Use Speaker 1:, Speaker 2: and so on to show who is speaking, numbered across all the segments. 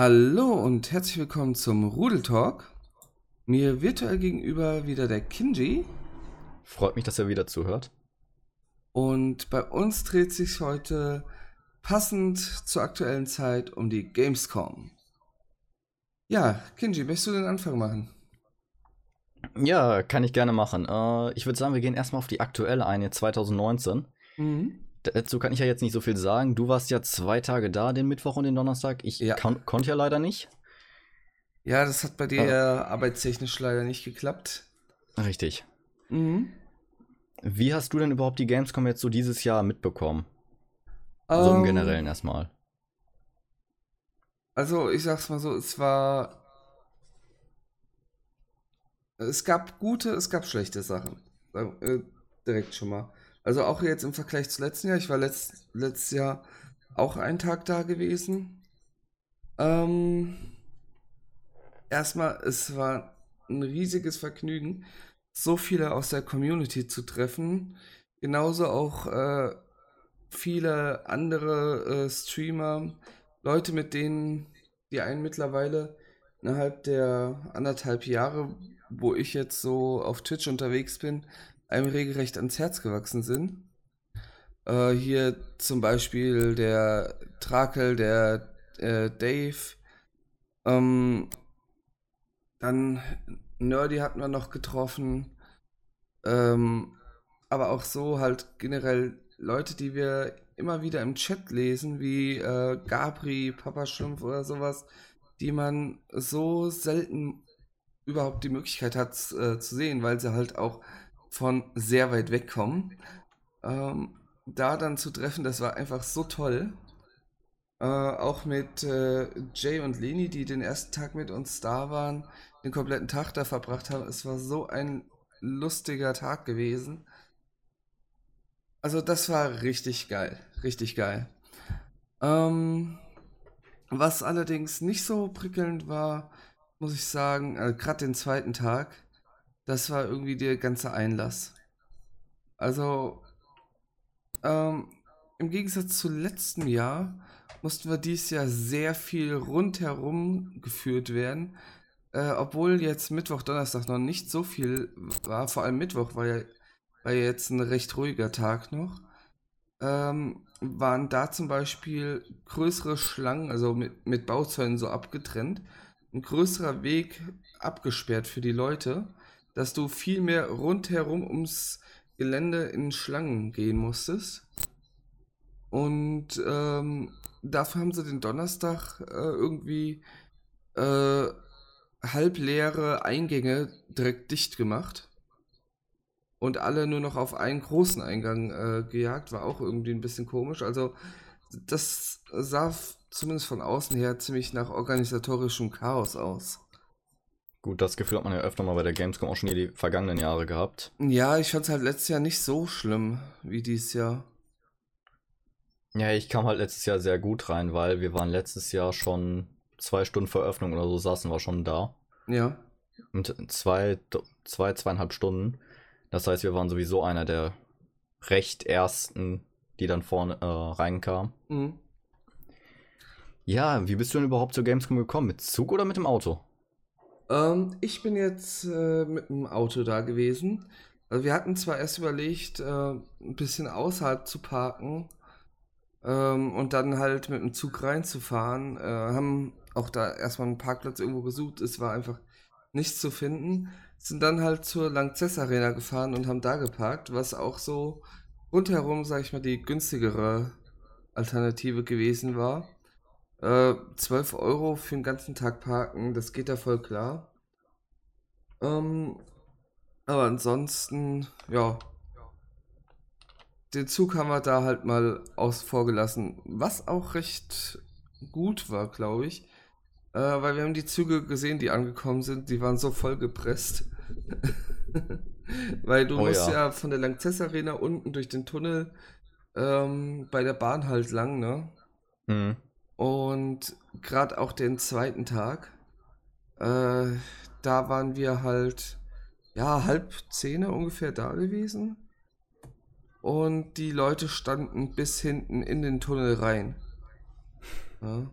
Speaker 1: Hallo und herzlich willkommen zum Rudel Talk. Mir virtuell gegenüber wieder der Kinji.
Speaker 2: Freut mich, dass er wieder zuhört.
Speaker 1: Und bei uns dreht sich heute passend zur aktuellen Zeit um die Gamescom. Ja, Kinji, möchtest du den Anfang machen?
Speaker 2: Ja, kann ich gerne machen. Äh, ich würde sagen, wir gehen erstmal auf die aktuelle eine, 2019. Mhm. Dazu kann ich ja jetzt nicht so viel sagen. Du warst ja zwei Tage da, den Mittwoch und den Donnerstag. Ich ja. konnte ja leider nicht.
Speaker 1: Ja, das hat bei dir ja. arbeitstechnisch leider nicht geklappt.
Speaker 2: Richtig. Mhm. Wie hast du denn überhaupt die Gamescom jetzt so dieses Jahr mitbekommen? Um, so im ähm. Generellen erstmal.
Speaker 1: Also, ich sag's mal so, es war. Es gab gute, es gab schlechte Sachen. Äh, direkt schon mal. Also auch jetzt im Vergleich zu letzten Jahr. Ich war letzt, letztes Jahr auch einen Tag da gewesen. Ähm, erstmal, es war ein riesiges Vergnügen, so viele aus der Community zu treffen. Genauso auch äh, viele andere äh, Streamer, Leute, mit denen die einen mittlerweile innerhalb der anderthalb Jahre, wo ich jetzt so auf Twitch unterwegs bin, einem regelrecht ans Herz gewachsen sind. Äh, hier zum Beispiel der Trakel, der äh, Dave. Ähm, dann Nerdy hatten wir noch getroffen. Ähm, aber auch so halt generell Leute, die wir immer wieder im Chat lesen, wie äh, Gabri, Papa Schlumpf oder sowas, die man so selten überhaupt die Möglichkeit hat äh, zu sehen, weil sie halt auch von sehr weit weg kommen. Ähm, da dann zu treffen, das war einfach so toll. Äh, auch mit äh, Jay und Leni, die den ersten Tag mit uns da waren, den kompletten Tag da verbracht haben. Es war so ein lustiger Tag gewesen. Also das war richtig geil, richtig geil. Ähm, was allerdings nicht so prickelnd war, muss ich sagen, äh, gerade den zweiten Tag, das war irgendwie der ganze Einlass. Also, ähm, im Gegensatz zu letztem Jahr mussten wir dieses Jahr sehr viel rundherum geführt werden. Äh, obwohl jetzt Mittwoch, Donnerstag noch nicht so viel war, vor allem Mittwoch war ja, war ja jetzt ein recht ruhiger Tag noch, ähm, waren da zum Beispiel größere Schlangen, also mit, mit Bauzäunen so abgetrennt, ein größerer Weg abgesperrt für die Leute dass du viel mehr rundherum ums Gelände in Schlangen gehen musstest. Und ähm, dafür haben sie den Donnerstag äh, irgendwie äh, halbleere Eingänge direkt dicht gemacht. Und alle nur noch auf einen großen Eingang äh, gejagt, war auch irgendwie ein bisschen komisch. Also das sah zumindest von außen her ziemlich nach organisatorischem Chaos aus.
Speaker 2: Gut, das Gefühl hat man ja öfter mal bei der Gamescom auch schon die vergangenen Jahre gehabt.
Speaker 1: Ja, ich fand es halt letztes Jahr nicht so schlimm wie dieses Jahr.
Speaker 2: Ja, ich kam halt letztes Jahr sehr gut rein, weil wir waren letztes Jahr schon zwei Stunden vor Öffnung oder so saßen wir schon da.
Speaker 1: Ja.
Speaker 2: Und zwei, zwei, zweieinhalb Stunden. Das heißt, wir waren sowieso einer der recht ersten, die dann vorne äh, reinkamen. Mhm. Ja, wie bist du denn überhaupt zur Gamescom gekommen? Mit Zug oder mit dem Auto?
Speaker 1: Ähm, ich bin jetzt äh, mit dem Auto da gewesen. Also wir hatten zwar erst überlegt, äh, ein bisschen außerhalb zu parken ähm, und dann halt mit dem Zug reinzufahren. Äh, haben auch da erstmal einen Parkplatz irgendwo gesucht. Es war einfach nichts zu finden. Sind dann halt zur Langzess Arena gefahren und haben da geparkt, was auch so rundherum, sag ich mal, die günstigere Alternative gewesen war. Äh, 12 Euro für den ganzen Tag parken, das geht ja voll klar. Ähm, aber ansonsten, ja. Den Zug haben wir da halt mal aus vorgelassen, was auch recht gut war, glaube ich. Äh, weil wir haben die Züge gesehen, die angekommen sind, die waren so voll gepresst. weil du oh, musst ja. ja. von der Langzess Arena unten durch den Tunnel ähm, bei der Bahn halt lang, ne? Mhm. Und gerade auch den zweiten Tag, äh, da waren wir halt, ja, halb zehn ungefähr da gewesen. Und die Leute standen bis hinten in den Tunnel rein.
Speaker 2: Ja.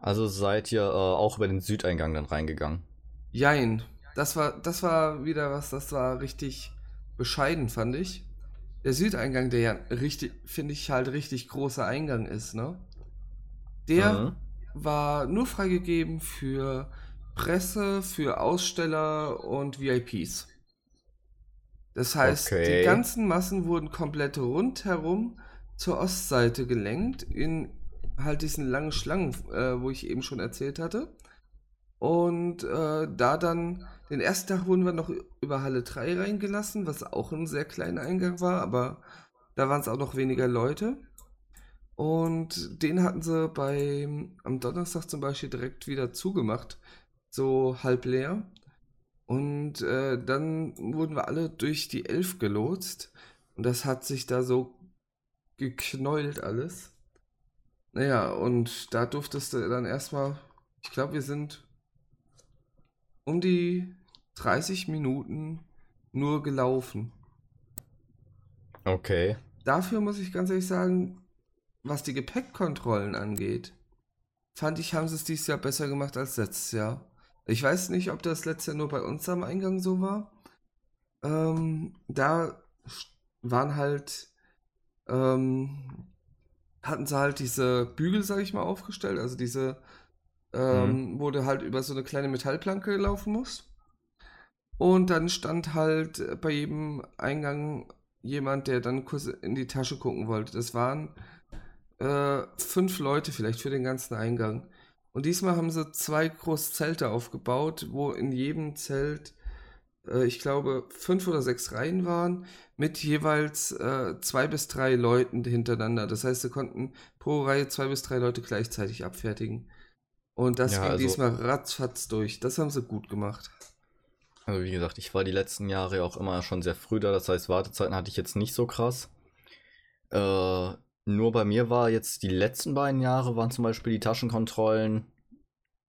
Speaker 2: Also seid ihr äh, auch über den Südeingang dann reingegangen?
Speaker 1: Jein. Das war, das war wieder was, das war richtig bescheiden, fand ich. Der Südeingang, der ja richtig, finde ich, halt richtig großer Eingang ist, ne? Der mhm. war nur freigegeben für Presse, für Aussteller und VIPs. Das heißt, okay. die ganzen Massen wurden komplett rundherum zur Ostseite gelenkt, in halt diesen langen Schlangen, äh, wo ich eben schon erzählt hatte. Und äh, da dann, den ersten Tag wurden wir noch über Halle 3 reingelassen, was auch ein sehr kleiner Eingang war, aber da waren es auch noch weniger Leute. Und den hatten sie beim, am Donnerstag zum Beispiel direkt wieder zugemacht, so halb leer. Und äh, dann wurden wir alle durch die Elf gelotst. Und das hat sich da so geknäult alles. Naja, und da durftest du dann erstmal, ich glaube, wir sind um die 30 Minuten nur gelaufen.
Speaker 2: Okay.
Speaker 1: Dafür muss ich ganz ehrlich sagen, was die Gepäckkontrollen angeht, fand ich, haben sie es dieses Jahr besser gemacht als letztes Jahr. Ich weiß nicht, ob das letztes Jahr nur bei uns am Eingang so war. Ähm, da waren halt, ähm, hatten sie halt diese Bügel, sag ich mal, aufgestellt. Also diese, ähm, mhm. wo du halt über so eine kleine Metallplanke laufen musst. Und dann stand halt bei jedem Eingang jemand, der dann kurz in die Tasche gucken wollte. Das waren äh, fünf Leute vielleicht für den ganzen Eingang. Und diesmal haben sie zwei große Zelte aufgebaut, wo in jedem Zelt, äh, ich glaube, fünf oder sechs Reihen waren, mit jeweils äh, zwei bis drei Leuten hintereinander. Das heißt, sie konnten pro Reihe zwei bis drei Leute gleichzeitig abfertigen. Und das ja, ging also, diesmal ratzfatz durch. Das haben sie gut gemacht.
Speaker 2: Also wie gesagt, ich war die letzten Jahre auch immer schon sehr früh da. Das heißt, Wartezeiten hatte ich jetzt nicht so krass. Äh, nur bei mir war jetzt die letzten beiden Jahre waren zum Beispiel die Taschenkontrollen.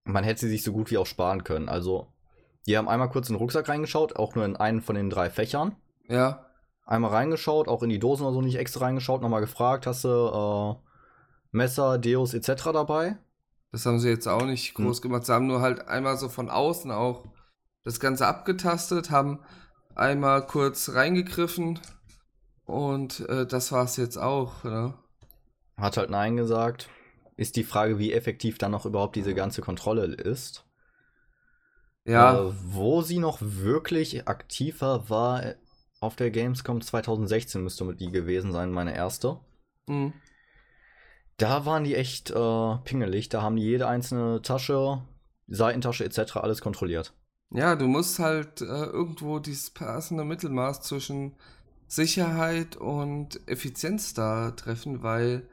Speaker 2: Man hätte sie sich so gut wie auch sparen können. Also, die haben einmal kurz in den Rucksack reingeschaut, auch nur in einen von den drei Fächern.
Speaker 1: Ja.
Speaker 2: Einmal reingeschaut, auch in die Dosen oder so nicht extra reingeschaut, nochmal gefragt, hast du äh, Messer, Deos etc. dabei?
Speaker 1: Das haben sie jetzt auch nicht hm. groß hm. gemacht. Sie haben nur halt einmal so von außen auch das Ganze abgetastet, haben einmal kurz reingegriffen und äh, das war es jetzt auch. Ne?
Speaker 2: Hat halt Nein gesagt. Ist die Frage, wie effektiv dann noch überhaupt diese ganze Kontrolle ist. Ja. Äh, wo sie noch wirklich aktiver war auf der Gamescom 2016 müsste mit die gewesen sein, meine erste. Mhm. Da waren die echt äh, pingelig. Da haben die jede einzelne Tasche, Seitentasche etc. alles kontrolliert.
Speaker 1: Ja, du musst halt äh, irgendwo dieses passende Mittelmaß zwischen Sicherheit und Effizienz da treffen, weil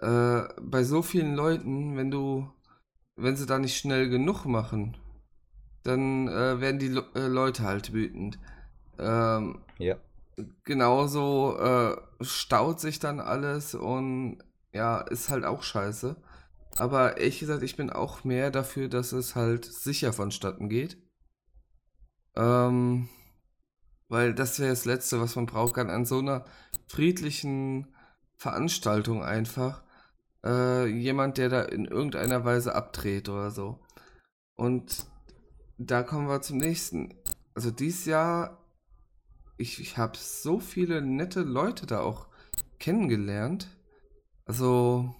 Speaker 1: äh, bei so vielen Leuten, wenn du, wenn sie da nicht schnell genug machen, dann äh, werden die Le äh, Leute halt wütend. Ähm,
Speaker 2: ja.
Speaker 1: Genauso äh, staut sich dann alles und ja, ist halt auch scheiße. Aber ehrlich gesagt, ich bin auch mehr dafür, dass es halt sicher vonstatten geht. Ähm, weil das wäre das Letzte, was man braucht kann an so einer friedlichen Veranstaltung einfach äh, jemand, der da in irgendeiner Weise abdreht oder so. Und da kommen wir zum nächsten. Also dieses Jahr, ich, ich habe so viele nette Leute da auch kennengelernt. Also,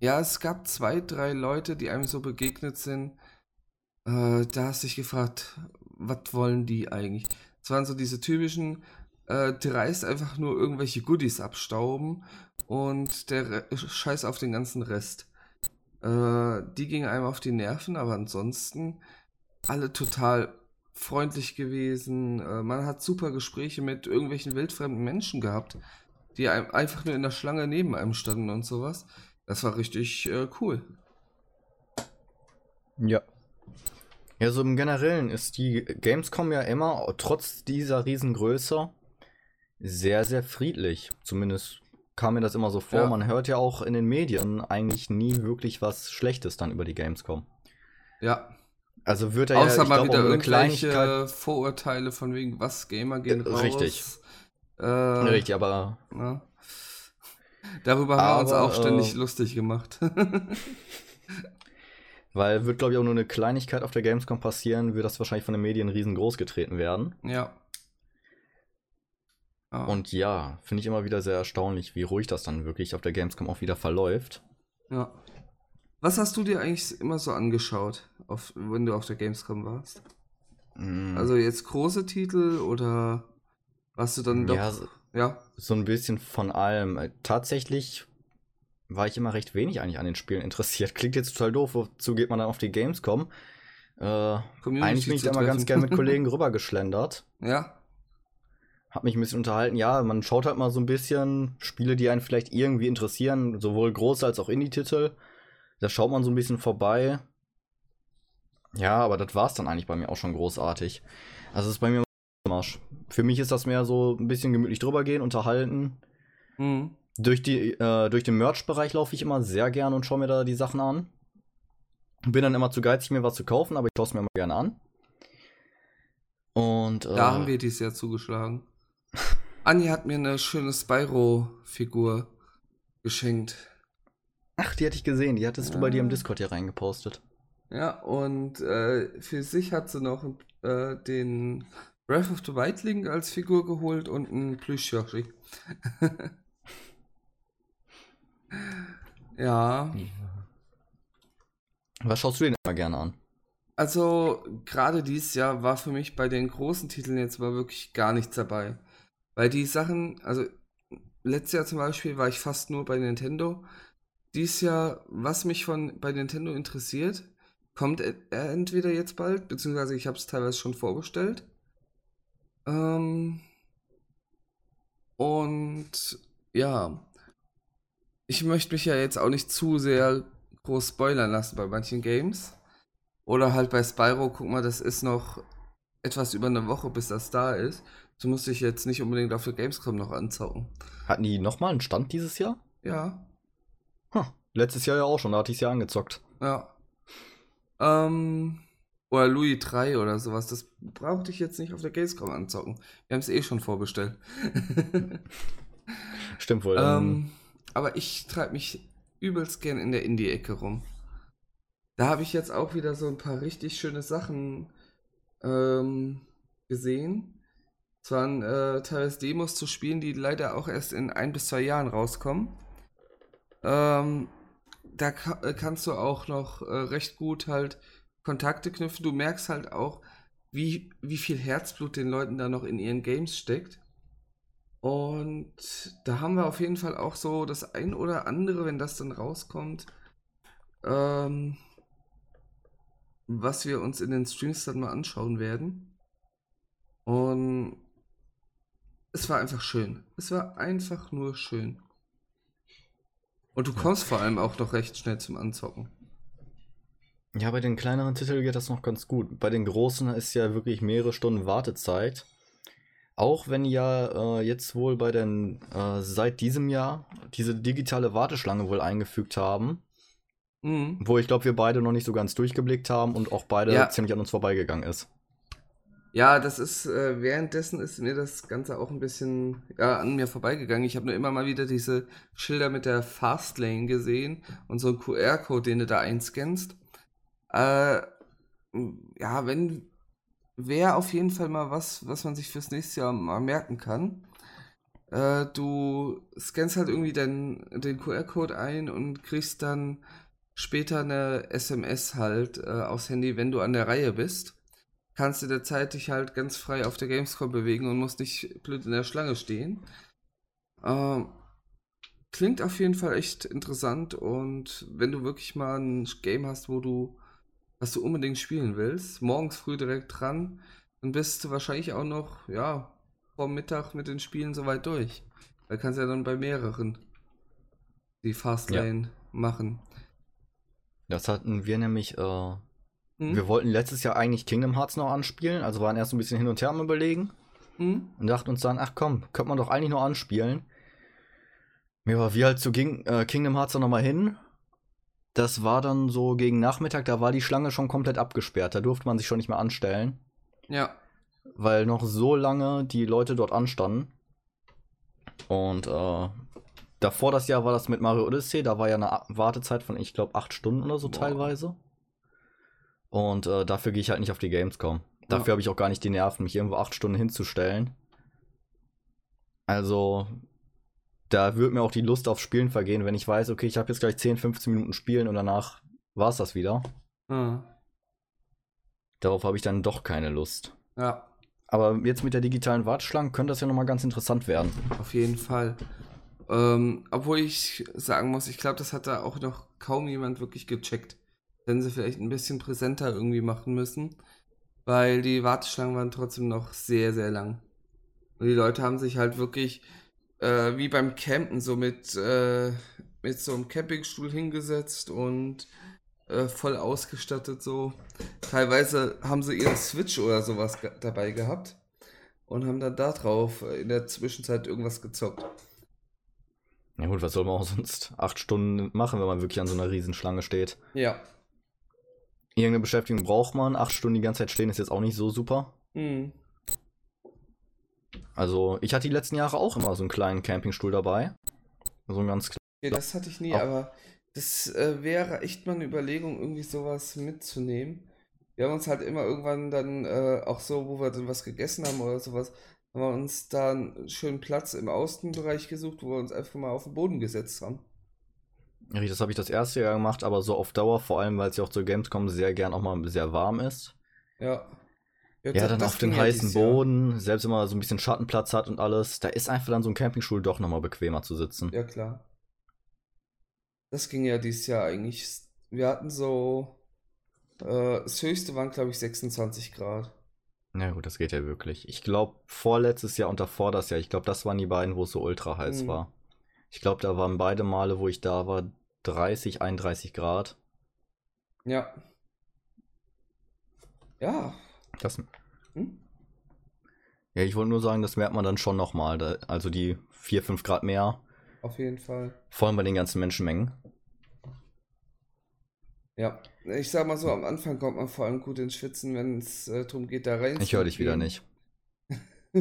Speaker 1: ja, es gab zwei, drei Leute, die einem so begegnet sind. Äh, da hast du dich gefragt, was wollen die eigentlich? Es waren so diese typischen, äh, dreist einfach nur irgendwelche Goodies abstauben und der Re Scheiß auf den ganzen Rest. Äh, die gingen einem auf die Nerven, aber ansonsten alle total freundlich gewesen. Äh, man hat super Gespräche mit irgendwelchen wildfremden Menschen gehabt, die einem einfach nur in der Schlange neben einem standen und sowas. Das war richtig äh, cool.
Speaker 2: Ja. Ja, so im Generellen ist die Gamescom ja immer, trotz dieser Riesengröße, sehr, sehr friedlich. Zumindest kam mir das immer so vor. Ja. Man hört ja auch in den Medien eigentlich nie wirklich was Schlechtes dann über die Gamescom.
Speaker 1: Ja.
Speaker 2: Also wird er
Speaker 1: Außer ja, mal wieder irgendwelche Vorurteile von wegen, was Gamer gehen
Speaker 2: äh, raus. Richtig. Äh, richtig, aber.
Speaker 1: Na? Darüber haben wir uns auch ständig äh, lustig gemacht.
Speaker 2: weil wird, glaube ich, auch nur eine Kleinigkeit auf der Gamescom passieren, wird das wahrscheinlich von den Medien riesengroß getreten werden.
Speaker 1: Ja.
Speaker 2: Oh. Und ja, finde ich immer wieder sehr erstaunlich, wie ruhig das dann wirklich auf der Gamescom auch wieder verläuft.
Speaker 1: Ja. Was hast du dir eigentlich immer so angeschaut, auf, wenn du auf der Gamescom warst? Mm. Also jetzt große Titel oder warst du dann doch.
Speaker 2: Ja, so, ja. so ein bisschen von allem. Tatsächlich war ich immer recht wenig eigentlich an den Spielen interessiert. Klingt jetzt total doof, wozu geht man dann auf die Gamescom? Äh, eigentlich bin ich da mal ganz gern mit Kollegen rübergeschlendert.
Speaker 1: Ja.
Speaker 2: Hab mich ein bisschen unterhalten. Ja, man schaut halt mal so ein bisschen Spiele, die einen vielleicht irgendwie interessieren, sowohl große als auch Indie-Titel. Da schaut man so ein bisschen vorbei. Ja, aber das war's dann eigentlich bei mir auch schon großartig. Also es ist bei mir Marsch. Für mich ist das mehr so ein bisschen gemütlich drüber gehen, unterhalten. Mhm. Durch, die, äh, durch den Merch-Bereich laufe ich immer sehr gerne und schaue mir da die Sachen an. Bin dann immer zu geizig, mir was zu kaufen, aber ich schaue es mir immer gerne an. Und,
Speaker 1: äh, da haben wir dieses Jahr zugeschlagen. Anni hat mir eine schöne Spyro-Figur geschenkt.
Speaker 2: Ach, die hatte ich gesehen. Die hattest ja. du bei dir im Discord hier reingepostet.
Speaker 1: Ja, und äh, für sich hat sie noch äh, den Breath of the Wild Link als Figur geholt und einen Plüsch-Yoshi. ja.
Speaker 2: Was schaust du denn immer gerne an?
Speaker 1: Also, gerade dieses Jahr war für mich bei den großen Titeln jetzt mal wirklich gar nichts dabei. Weil die Sachen, also letztes Jahr zum Beispiel war ich fast nur bei Nintendo. Dieses Jahr, was mich von bei Nintendo interessiert, kommt entweder jetzt bald, beziehungsweise ich habe es teilweise schon vorbestellt. Ähm, und ja, ich möchte mich ja jetzt auch nicht zu sehr groß spoilern lassen bei manchen Games. Oder halt bei Spyro, guck mal, das ist noch etwas über eine Woche, bis das da ist. So musste ich jetzt nicht unbedingt auf der Gamescom noch anzocken.
Speaker 2: Hatten die nochmal einen Stand dieses Jahr?
Speaker 1: Ja.
Speaker 2: Huh. Letztes Jahr ja auch schon, da hatte ich es ja angezockt.
Speaker 1: Ja. Ähm, oder Louis 3 oder sowas. Das brauchte ich jetzt nicht auf der Gamescom anzocken. Wir haben es eh schon vorbestellt.
Speaker 2: Stimmt wohl.
Speaker 1: Ähm, aber ich treibe mich übelst gern in der Indie-Ecke rum. Da habe ich jetzt auch wieder so ein paar richtig schöne Sachen ähm, gesehen. Es waren äh, teilweise Demos zu spielen, die leider auch erst in ein bis zwei Jahren rauskommen. Ähm, da ka äh, kannst du auch noch äh, recht gut halt Kontakte knüpfen. Du merkst halt auch, wie, wie viel Herzblut den Leuten da noch in ihren Games steckt. Und da haben wir auf jeden Fall auch so das ein oder andere, wenn das dann rauskommt, ähm, was wir uns in den Streams dann mal anschauen werden. Und es war einfach schön. Es war einfach nur schön. Und du kommst vor allem auch noch recht schnell zum Anzocken.
Speaker 2: Ja, bei den kleineren Titeln geht das noch ganz gut. Bei den großen ist ja wirklich mehrere Stunden Wartezeit. Auch wenn ja äh, jetzt wohl bei den äh, seit diesem Jahr diese digitale Warteschlange wohl eingefügt haben. Mhm. Wo ich glaube, wir beide noch nicht so ganz durchgeblickt haben und auch beide ja. ziemlich an uns vorbeigegangen ist.
Speaker 1: Ja, das ist, äh, währenddessen ist mir das Ganze auch ein bisschen ja, an mir vorbeigegangen. Ich habe nur immer mal wieder diese Schilder mit der Fastlane gesehen und so einen QR-Code, den du da einscannst. Äh, ja, wenn, wäre auf jeden Fall mal was, was man sich fürs nächste Jahr mal merken kann. Äh, du scannst halt irgendwie den, den QR-Code ein und kriegst dann später eine SMS halt äh, aufs Handy, wenn du an der Reihe bist kannst du derzeit dich halt ganz frei auf der Gamescom bewegen und musst nicht blöd in der Schlange stehen. Ähm, klingt auf jeden Fall echt interessant und wenn du wirklich mal ein Game hast, wo du, was du unbedingt spielen willst, morgens früh direkt dran, dann bist du wahrscheinlich auch noch, ja, vor Mittag mit den Spielen soweit durch. Da kannst du ja dann bei mehreren die Fastlane ja. machen.
Speaker 2: Das hatten wir nämlich äh, Mhm. Wir wollten letztes Jahr eigentlich Kingdom Hearts noch anspielen, also waren erst ein bisschen hin und her am überlegen. Mhm. Und dachten uns dann, ach komm, könnte man doch eigentlich noch anspielen. Mir war wie halt zu King, äh, Kingdom Hearts dann nochmal hin. Das war dann so gegen Nachmittag, da war die Schlange schon komplett abgesperrt. Da durfte man sich schon nicht mehr anstellen.
Speaker 1: Ja.
Speaker 2: Weil noch so lange die Leute dort anstanden. Und äh, davor das Jahr war das mit Mario Odyssey, da war ja eine Wartezeit von, ich glaube, acht Stunden oder so Boah. teilweise. Und äh, dafür gehe ich halt nicht auf die Gamescom. Dafür ja. habe ich auch gar nicht die Nerven, mich irgendwo acht Stunden hinzustellen. Also, da wird mir auch die Lust auf Spielen vergehen, wenn ich weiß, okay, ich habe jetzt gleich 10, 15 Minuten Spielen und danach war es das wieder. Mhm. Darauf habe ich dann doch keine Lust.
Speaker 1: Ja.
Speaker 2: Aber jetzt mit der digitalen Warteschlange könnte das ja nochmal ganz interessant werden.
Speaker 1: Auf jeden Fall. Ähm, obwohl ich sagen muss, ich glaube, das hat da auch noch kaum jemand wirklich gecheckt. Wenn sie vielleicht ein bisschen präsenter irgendwie machen müssen. Weil die Warteschlangen waren trotzdem noch sehr, sehr lang. Und die Leute haben sich halt wirklich äh, wie beim Campen so mit, äh, mit so einem Campingstuhl hingesetzt und äh, voll ausgestattet so. Teilweise haben sie ihren Switch oder sowas ge dabei gehabt und haben dann da drauf in der Zwischenzeit irgendwas gezockt.
Speaker 2: Ja gut, was soll man auch sonst acht Stunden machen, wenn man wirklich an so einer Riesenschlange steht?
Speaker 1: Ja.
Speaker 2: Irgendeine Beschäftigung braucht man. Acht Stunden die ganze Zeit stehen ist jetzt auch nicht so super. Mhm. Also, ich hatte die letzten Jahre auch immer so einen kleinen Campingstuhl dabei. So ein ganz
Speaker 1: Ja, das hatte ich nie, auch. aber das äh, wäre echt mal eine Überlegung, irgendwie sowas mitzunehmen. Wir haben uns halt immer irgendwann dann äh, auch so, wo wir dann was gegessen haben oder sowas, haben wir uns da einen schönen Platz im Außenbereich gesucht, wo wir uns einfach mal auf den Boden gesetzt haben.
Speaker 2: Das habe ich das erste Jahr gemacht, aber so auf Dauer, vor allem weil es ja auch zu Gamescom sehr gern auch mal sehr warm ist.
Speaker 1: Ja.
Speaker 2: Ja, ja dann auf den heißen Boden, Jahr. selbst wenn man so ein bisschen Schattenplatz hat und alles, da ist einfach dann so ein Campingstuhl doch nochmal bequemer zu sitzen.
Speaker 1: Ja, klar. Das ging ja dieses Jahr eigentlich. Wir hatten so. Äh, das höchste waren, glaube ich, 26 Grad.
Speaker 2: Na ja, gut, das geht ja wirklich. Ich glaube, vorletztes Jahr und davor das Jahr, ich glaube, das waren die beiden, wo es so ultra heiß mhm. war. Ich glaube, da waren beide Male, wo ich da war, 30, 31 Grad.
Speaker 1: Ja. Ja.
Speaker 2: Das. Hm? Ja, ich wollte nur sagen, das merkt man dann schon nochmal. Also die 4, 5 Grad mehr
Speaker 1: auf jeden Fall.
Speaker 2: Vor allem bei den ganzen Menschenmengen.
Speaker 1: Ja, ich sag mal so, am Anfang kommt man vor allem gut ins Schwitzen, wenn es äh, darum geht, da rein
Speaker 2: Ich höre dich wieder nicht.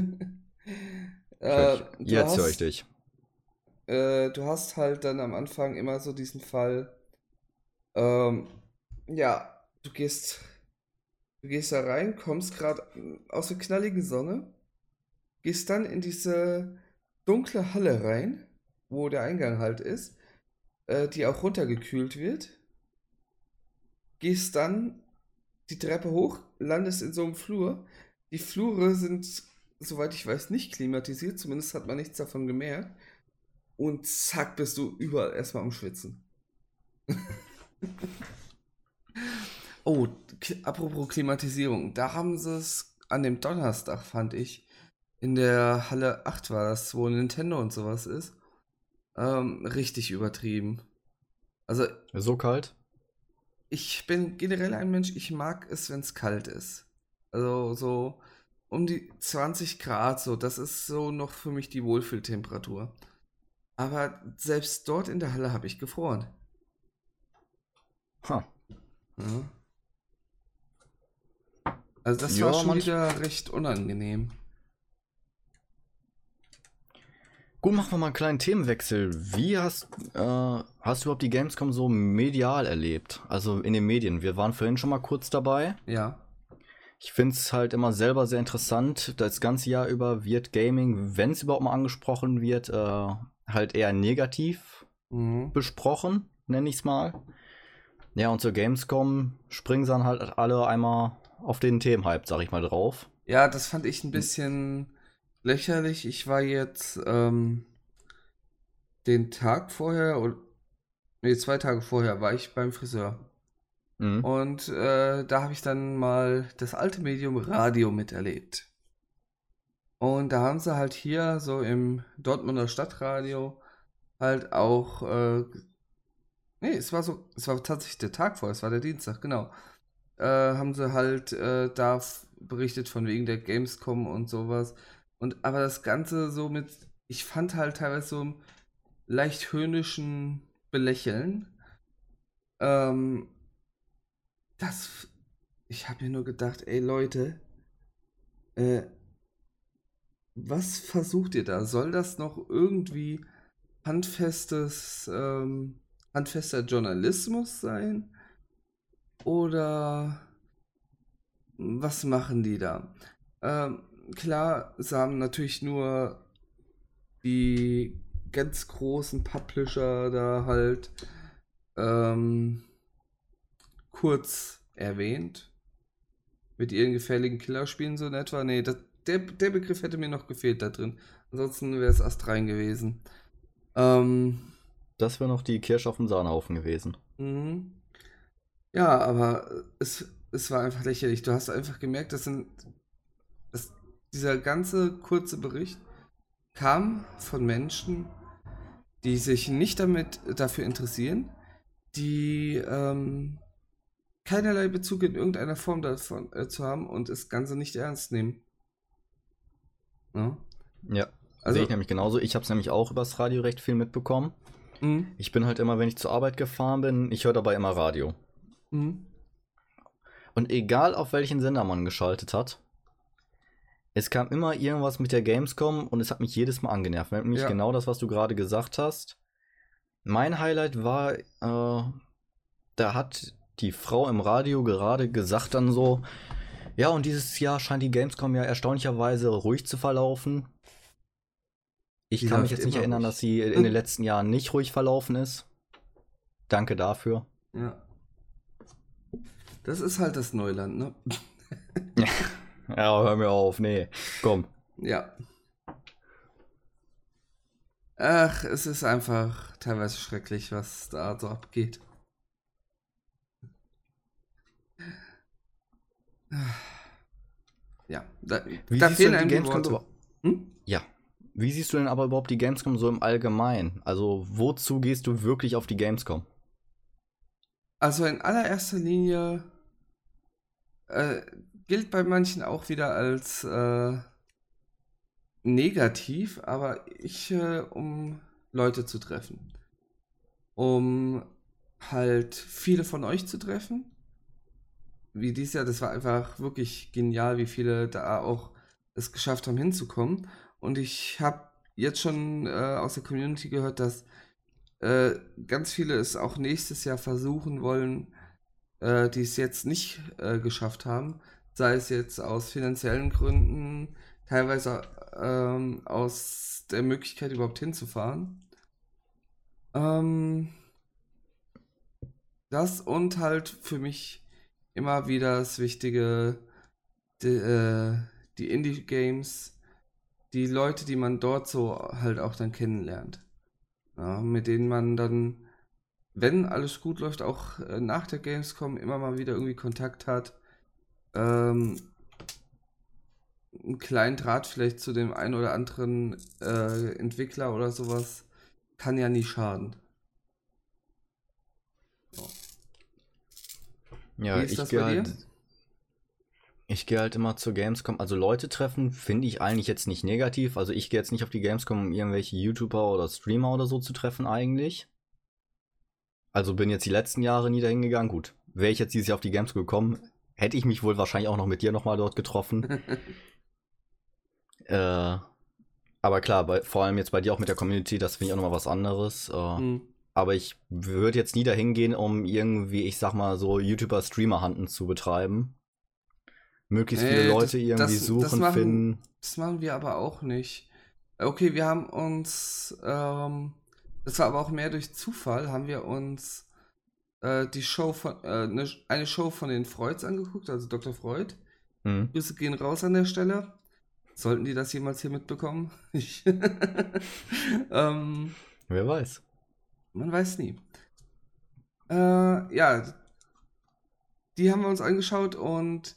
Speaker 2: äh, Jetzt höre ich dich.
Speaker 1: Äh, du hast halt dann am Anfang immer so diesen Fall, ähm, ja, du gehst, du gehst da rein, kommst gerade aus der knalligen Sonne, gehst dann in diese dunkle Halle rein wo der Eingang halt ist, äh, die auch runtergekühlt wird. Gehst dann die Treppe hoch, landest in so einem Flur. Die Flure sind, soweit ich weiß, nicht klimatisiert, zumindest hat man nichts davon gemerkt. Und zack, bist du überall erstmal am Schwitzen. oh, apropos Klimatisierung, da haben sie es an dem Donnerstag, fand ich, in der Halle 8 war das, wo Nintendo und sowas ist. Ähm, richtig übertrieben. Also.
Speaker 2: So kalt?
Speaker 1: Ich bin generell ein Mensch, ich mag es, wenn es kalt ist. Also so um die 20 Grad, so, das ist so noch für mich die Wohlfühltemperatur. Aber selbst dort in der Halle habe ich gefroren.
Speaker 2: Huh.
Speaker 1: Ja. Also das ja, war schon wieder recht unangenehm.
Speaker 2: Gut, machen wir mal einen kleinen Themenwechsel. Wie hast, äh, hast du überhaupt die Gamescom so medial erlebt? Also in den Medien. Wir waren vorhin schon mal kurz dabei.
Speaker 1: Ja.
Speaker 2: Ich finde es halt immer selber sehr interessant. Das ganze Jahr über wird Gaming, wenn es überhaupt mal angesprochen wird, äh, halt eher negativ mhm. besprochen, nenne ich es mal. Ja, und zur Gamescom springen sie dann halt alle einmal auf den Themenhype, sag ich mal, drauf.
Speaker 1: Ja, das fand ich ein bisschen lächerlich. Ich war jetzt ähm, den Tag vorher, oder nee, zwei Tage vorher war ich beim Friseur. Mhm. Und äh, da habe ich dann mal das alte Medium Radio miterlebt. Und da haben sie halt hier so im Dortmunder Stadtradio halt auch, äh, nee, es war so, es war tatsächlich der Tag vorher, es war der Dienstag, genau. Äh, haben sie halt äh, da berichtet von wegen der Gamescom und sowas. Und aber das Ganze so mit, ich fand halt teilweise so leicht höhnischen Belächeln. Ähm, das, ich habe mir nur gedacht, ey Leute, äh, was versucht ihr da? Soll das noch irgendwie handfestes, ähm, handfester Journalismus sein? Oder was machen die da? Ähm, klar, sie haben natürlich nur die ganz großen Publisher da halt ähm, kurz erwähnt. Mit ihren gefährlichen Killerspielen so in etwa. Nee, das, der, der Begriff hätte mir noch gefehlt da drin. Ansonsten wäre es astrein gewesen. Ähm,
Speaker 2: das wäre noch die Kirsche auf dem Sahnehaufen gewesen.
Speaker 1: Mhm. Ja, aber es, es war einfach lächerlich. Du hast einfach gemerkt, dass, sind, dass dieser ganze kurze Bericht kam von Menschen, die sich nicht damit dafür interessieren, die ähm, keinerlei Bezug in irgendeiner Form davon äh, zu haben und das Ganze nicht ernst nehmen.
Speaker 2: Ja, ja also, sehe ich nämlich genauso. Ich habe es nämlich auch übers Radio recht viel mitbekommen. Mhm. Ich bin halt immer, wenn ich zur Arbeit gefahren bin, ich höre dabei immer Radio. Mhm. Und egal auf welchen Sender man geschaltet hat, es kam immer irgendwas mit der Gamescom und es hat mich jedes Mal angenervt. Nämlich ja. genau das, was du gerade gesagt hast. Mein Highlight war, äh, da hat die Frau im Radio gerade gesagt dann so, ja, und dieses Jahr scheint die Gamescom ja erstaunlicherweise ruhig zu verlaufen. Ich die kann mich jetzt nicht erinnern, ruhig. dass sie in den letzten Jahren nicht ruhig verlaufen ist. Danke dafür.
Speaker 1: Ja. Das ist halt das Neuland, ne?
Speaker 2: ja, hör mir auf, nee. Komm.
Speaker 1: Ja. Ach, es ist einfach teilweise schrecklich, was da so abgeht. Ja, da,
Speaker 2: Wie da fehlen einem die Gamescom hm? Ja. Wie siehst du denn aber überhaupt die Gamescom so im Allgemeinen? Also, wozu gehst du wirklich auf die Gamescom?
Speaker 1: Also in allererster Linie äh, gilt bei manchen auch wieder als äh, negativ, aber ich, äh, um Leute zu treffen. Um halt viele von euch zu treffen. Wie dies Jahr, das war einfach wirklich genial, wie viele da auch es geschafft haben hinzukommen. Und ich habe jetzt schon äh, aus der Community gehört, dass äh, ganz viele es auch nächstes Jahr versuchen wollen, äh, die es jetzt nicht äh, geschafft haben. Sei es jetzt aus finanziellen Gründen, teilweise ähm, aus der Möglichkeit überhaupt hinzufahren. Ähm, das und halt für mich immer wieder das Wichtige, die, äh, die Indie-Games, die Leute, die man dort so halt auch dann kennenlernt. Ja, mit denen man dann, wenn alles gut läuft, auch äh, nach der Gamescom immer mal wieder irgendwie Kontakt hat. Ähm, einen kleinen Draht vielleicht zu dem einen oder anderen äh, Entwickler oder sowas kann ja nie schaden.
Speaker 2: Ja, ich gehe halt, ich gehe halt immer zur Gamescom. Also Leute treffen finde ich eigentlich jetzt nicht negativ. Also ich gehe jetzt nicht auf die Gamescom, um irgendwelche YouTuber oder Streamer oder so zu treffen eigentlich. Also bin jetzt die letzten Jahre nie dahin gegangen. Gut, wäre ich jetzt dieses Jahr auf die Gamescom gekommen, hätte ich mich wohl wahrscheinlich auch noch mit dir nochmal dort getroffen. Äh, aber klar, bei, vor allem jetzt bei dir auch mit der Community, das finde ich auch nochmal was anderes. Äh, mhm. Aber ich würde jetzt nie dahin gehen, um irgendwie, ich sag mal, so YouTuber-Streamer-Handen zu betreiben. Möglichst viele Leute das, irgendwie das, suchen, das
Speaker 1: machen,
Speaker 2: finden.
Speaker 1: Das machen wir aber auch nicht. Okay, wir haben uns, ähm, das war aber auch mehr durch Zufall, haben wir uns äh, die Show von, äh, ne, eine Show von den Freuds angeguckt, also Dr. Freud. Mhm. Grüße gehen raus an der Stelle. Sollten die das jemals hier mitbekommen?
Speaker 2: ähm, Wer weiß.
Speaker 1: Man weiß nie. Äh, ja, die haben wir uns angeschaut und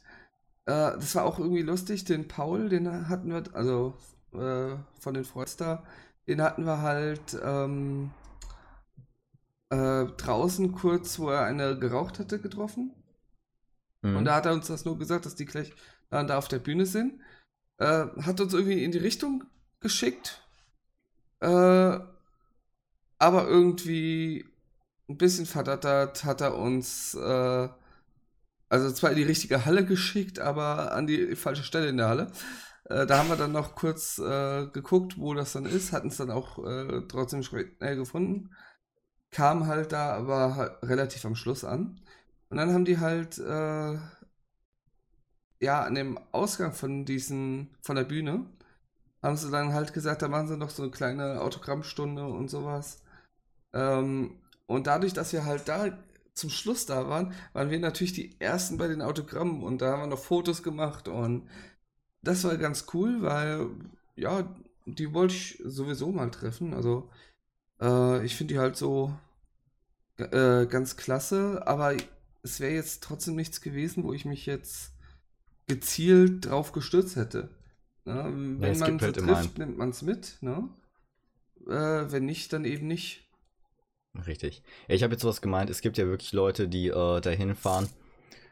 Speaker 1: äh, das war auch irgendwie lustig. Den Paul, den hatten wir, also äh, von den Freudster, den hatten wir halt ähm, äh, draußen kurz, wo er eine geraucht hatte, getroffen. Mhm. Und da hat er uns das nur gesagt, dass die gleich da auf der Bühne sind äh, hat uns irgendwie in die Richtung geschickt. Äh, aber irgendwie ein bisschen verdattert hat er uns äh, also zwar in die richtige Halle geschickt, aber an die falsche Stelle in der Halle. Äh, da haben wir dann noch kurz äh, geguckt, wo das dann ist, hatten es dann auch äh, trotzdem schnell gefunden. Kam halt da aber halt relativ am Schluss an. Und dann haben die halt äh, ja an dem Ausgang von diesen, von der Bühne, haben sie dann halt gesagt, da machen sie noch so eine kleine Autogrammstunde und sowas. Ähm, und dadurch, dass wir halt da zum Schluss da waren, waren wir natürlich die Ersten bei den Autogrammen und da haben wir noch Fotos gemacht und das war ganz cool, weil ja, die wollte ich sowieso mal treffen. Also äh, ich finde die halt so äh, ganz klasse, aber es wäre jetzt trotzdem nichts gewesen, wo ich mich jetzt gezielt drauf gestürzt hätte. Ne? Wenn ja, man es halt trifft, nimmt man es mit. Ne? Äh, wenn nicht, dann eben nicht.
Speaker 2: Richtig. Ich habe jetzt was gemeint, es gibt ja wirklich Leute, die äh, dahin fahren,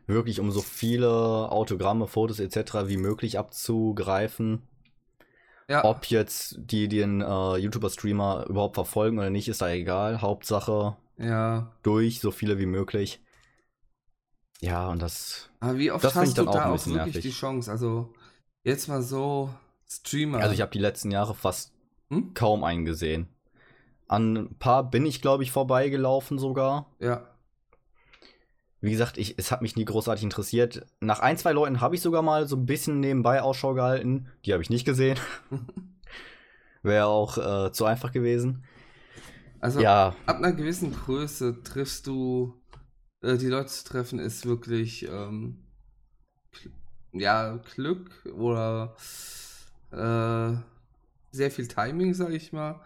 Speaker 2: wirklich um so viele Autogramme, Fotos etc. wie möglich abzugreifen. Ja. Ob jetzt die den äh, YouTuber-Streamer überhaupt verfolgen oder nicht, ist da egal. Hauptsache
Speaker 1: ja.
Speaker 2: durch, so viele wie möglich. Ja, und das.
Speaker 1: Aber wie oft das hast du da auch wirklich nervig. die Chance? Also, jetzt mal so Streamer.
Speaker 2: Also, ich habe die letzten Jahre fast hm? kaum einen gesehen. An ein paar bin ich, glaube ich, vorbeigelaufen sogar.
Speaker 1: Ja.
Speaker 2: Wie gesagt, ich, es hat mich nie großartig interessiert. Nach ein, zwei Leuten habe ich sogar mal so ein bisschen nebenbei Ausschau gehalten. Die habe ich nicht gesehen. Wäre auch äh, zu einfach gewesen.
Speaker 1: Also ja. ab einer gewissen Größe triffst du, äh, die Leute zu treffen, ist wirklich ähm, ja, Glück oder äh, sehr viel Timing, sag ich mal.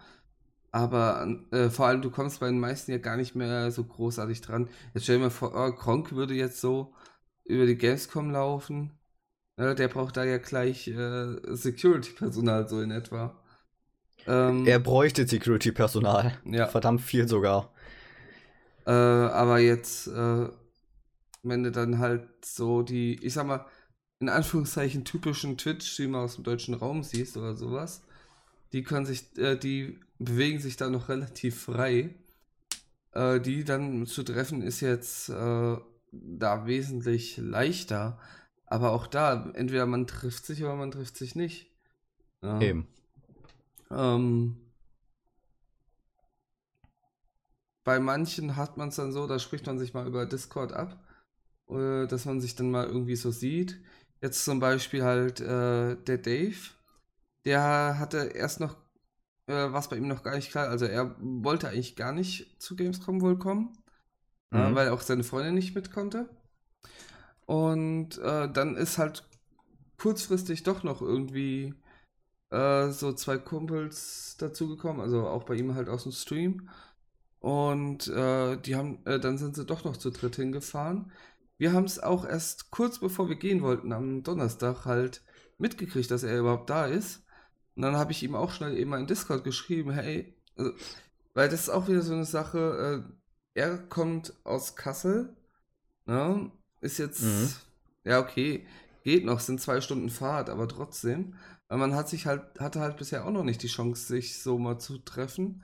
Speaker 1: Aber äh, vor allem, du kommst bei den meisten ja gar nicht mehr so großartig dran. Jetzt stell dir mal vor, oh, Kronk würde jetzt so über die Gamescom laufen. Ja, der braucht da ja gleich äh, Security-Personal, so in etwa.
Speaker 2: Ähm, er bräuchte Security-Personal. Ja. Verdammt viel sogar.
Speaker 1: Äh, aber jetzt, äh, wenn du dann halt so die, ich sag mal, in Anführungszeichen typischen Twitch-Streamer aus dem deutschen Raum siehst oder sowas, die können sich, äh, die bewegen sich da noch relativ frei. Äh, die dann zu treffen ist jetzt äh, da wesentlich leichter. Aber auch da, entweder man trifft sich oder man trifft sich nicht.
Speaker 2: Ja. Eben.
Speaker 1: Ähm, bei manchen hat man es dann so, da spricht man sich mal über Discord ab, äh, dass man sich dann mal irgendwie so sieht. Jetzt zum Beispiel halt äh, der Dave, der hatte erst noch äh, was bei ihm noch gar nicht klar. Also er wollte eigentlich gar nicht zu Gamescom wohl kommen, äh, mhm. äh, weil auch seine Freundin nicht mit konnte. Und äh, dann ist halt kurzfristig doch noch irgendwie äh, so zwei Kumpels dazugekommen, also auch bei ihm halt aus dem Stream. Und äh, die haben, dann sind sie doch noch zu dritt hingefahren. Wir haben es auch erst kurz bevor wir gehen wollten, am Donnerstag halt mitgekriegt, dass er überhaupt da ist. Und dann habe ich ihm auch schnell eben in Discord geschrieben, hey, also, weil das ist auch wieder so eine Sache, äh, er kommt aus Kassel, ne, ist jetzt, mhm. ja okay, geht noch, sind zwei Stunden Fahrt, aber trotzdem, weil man hat sich halt, hatte halt bisher auch noch nicht die Chance, sich so mal zu treffen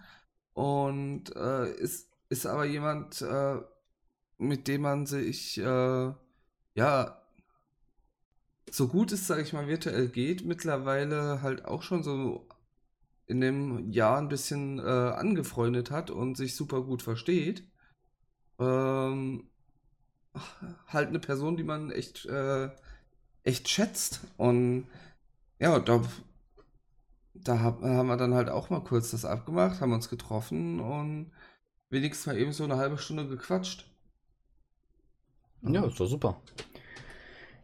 Speaker 1: und äh, ist, ist aber jemand, äh, mit dem man sich, äh, ja, so gut es, sage ich mal, virtuell geht, mittlerweile halt auch schon so in dem Jahr ein bisschen äh, angefreundet hat und sich super gut versteht. Ähm, halt eine Person, die man echt, äh, echt schätzt. Und ja, da, da haben wir dann halt auch mal kurz das abgemacht, haben uns getroffen und wenigstens mal eben so eine halbe Stunde gequatscht.
Speaker 2: Ja, ist doch super.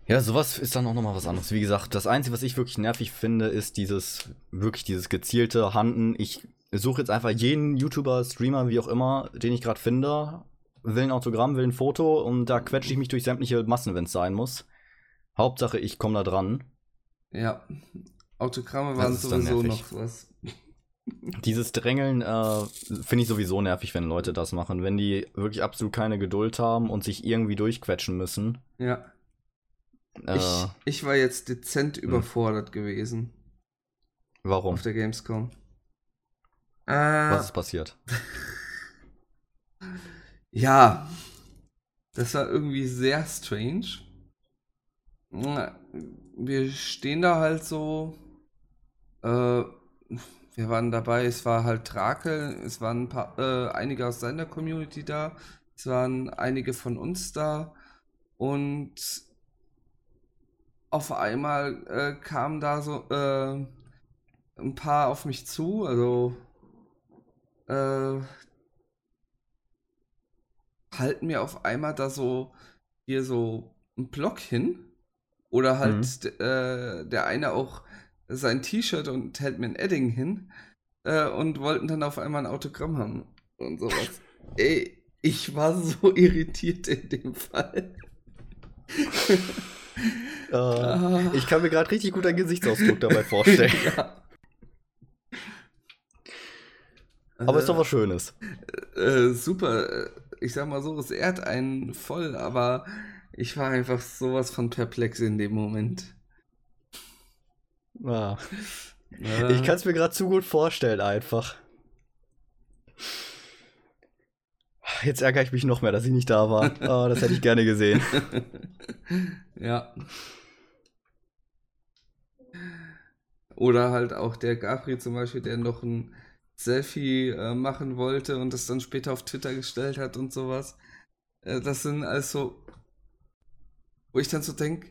Speaker 2: Ja, sowas ist dann auch nochmal was anderes. Wie gesagt, das Einzige, was ich wirklich nervig finde, ist dieses, wirklich dieses gezielte Handen. Ich suche jetzt einfach jeden YouTuber, Streamer, wie auch immer, den ich gerade finde, will ein Autogramm, will ein Foto und da quetsche ich mich durch sämtliche Massen, wenn es sein muss. Hauptsache, ich komme da dran.
Speaker 1: Ja, Autogramme waren sowieso noch was.
Speaker 2: Dieses Drängeln äh, finde ich sowieso nervig, wenn Leute das machen. Wenn die wirklich absolut keine Geduld haben und sich irgendwie durchquetschen müssen.
Speaker 1: Ja. Äh, ich, ich war jetzt dezent hm. überfordert gewesen.
Speaker 2: Warum?
Speaker 1: Auf der Gamescom.
Speaker 2: Äh, Was ist passiert?
Speaker 1: ja. Das war irgendwie sehr strange. Wir stehen da halt so. Äh, wir waren dabei, es war halt Drakel, es waren ein paar, äh, einige aus seiner Community da, es waren einige von uns da und auf einmal äh, kamen da so äh, ein paar auf mich zu, also äh, halten mir auf einmal da so hier so einen Block hin oder halt mhm. äh, der eine auch sein T-Shirt und hält mir ein Edding hin äh, und wollten dann auf einmal ein Autogramm haben und sowas. Ey, ich war so irritiert in dem Fall.
Speaker 2: uh, ich kann mir gerade richtig gut einen Gesichtsausdruck dabei vorstellen. ja. Aber ist doch was Schönes.
Speaker 1: Äh, super. Ich sag mal so, es ehrt einen voll, aber ich war einfach sowas von perplex in dem Moment.
Speaker 2: Ah. Ich kann es mir gerade zu gut vorstellen, einfach. Jetzt ärgere ich mich noch mehr, dass ich nicht da war. Oh, das hätte ich gerne gesehen.
Speaker 1: ja. Oder halt auch der Gafri zum Beispiel, der noch ein Selfie äh, machen wollte und das dann später auf Twitter gestellt hat und sowas. Äh, das sind also, wo ich dann so denke,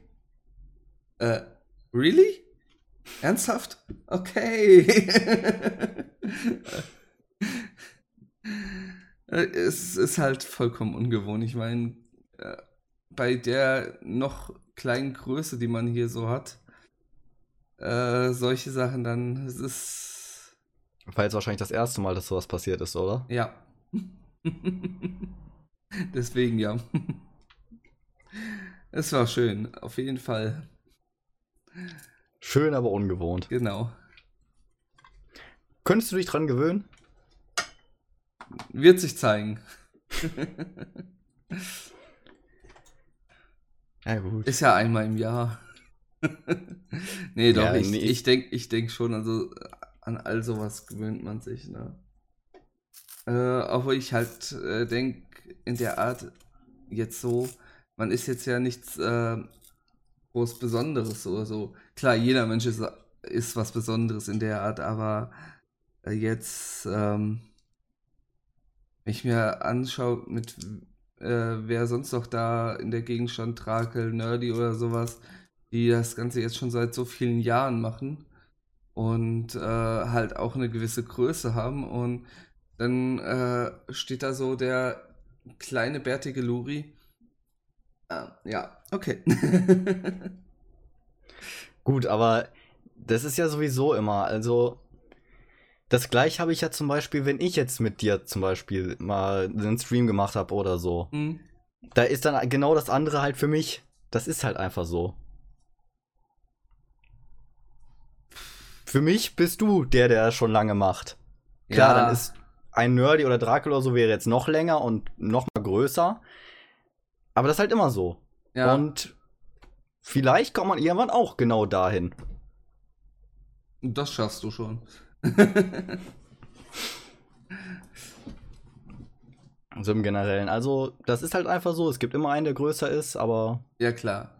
Speaker 1: äh, really? Ernsthaft? Okay. es ist halt vollkommen ungewohnt. Ich meine, äh, bei der noch kleinen Größe, die man hier so hat, äh, solche Sachen dann, es ist.
Speaker 2: War jetzt wahrscheinlich das erste Mal, dass sowas passiert ist, oder?
Speaker 1: Ja. Deswegen ja. es war schön, auf jeden Fall.
Speaker 2: Schön, aber ungewohnt.
Speaker 1: Genau.
Speaker 2: Könntest du dich dran gewöhnen?
Speaker 1: Wird sich zeigen.
Speaker 2: ja, gut.
Speaker 1: Ist ja einmal im Jahr. nee, doch, ja, ich, nee. ich denke ich denk schon, also an all sowas gewöhnt man sich, ne? Äh, auch ich halt äh, denke, in der Art jetzt so, man ist jetzt ja nichts äh, groß Besonderes oder so. Klar, jeder Mensch ist, ist was Besonderes in der Art, aber äh, jetzt, ähm, wenn ich mir anschaue, mit äh, wer sonst noch da in der Gegend stand, Trakel, Nerdy oder sowas, die das Ganze jetzt schon seit so vielen Jahren machen und äh, halt auch eine gewisse Größe haben und dann äh, steht da so der kleine bärtige Luri. Ah, ja, okay.
Speaker 2: Gut, aber das ist ja sowieso immer, also das gleiche habe ich ja zum Beispiel, wenn ich jetzt mit dir zum Beispiel mal einen Stream gemacht habe oder so. Mhm. Da ist dann genau das andere halt für mich. Das ist halt einfach so. Für mich bist du der, der das schon lange macht. Klar, ja. dann ist ein Nerdy oder Dracula oder so wäre jetzt noch länger und noch mal größer. Aber das ist halt immer so. Ja. Und vielleicht kommt man irgendwann auch genau dahin.
Speaker 1: Das schaffst du schon.
Speaker 2: So im Generellen. Also, das ist halt einfach so. Es gibt immer einen, der größer ist, aber.
Speaker 1: Ja, klar.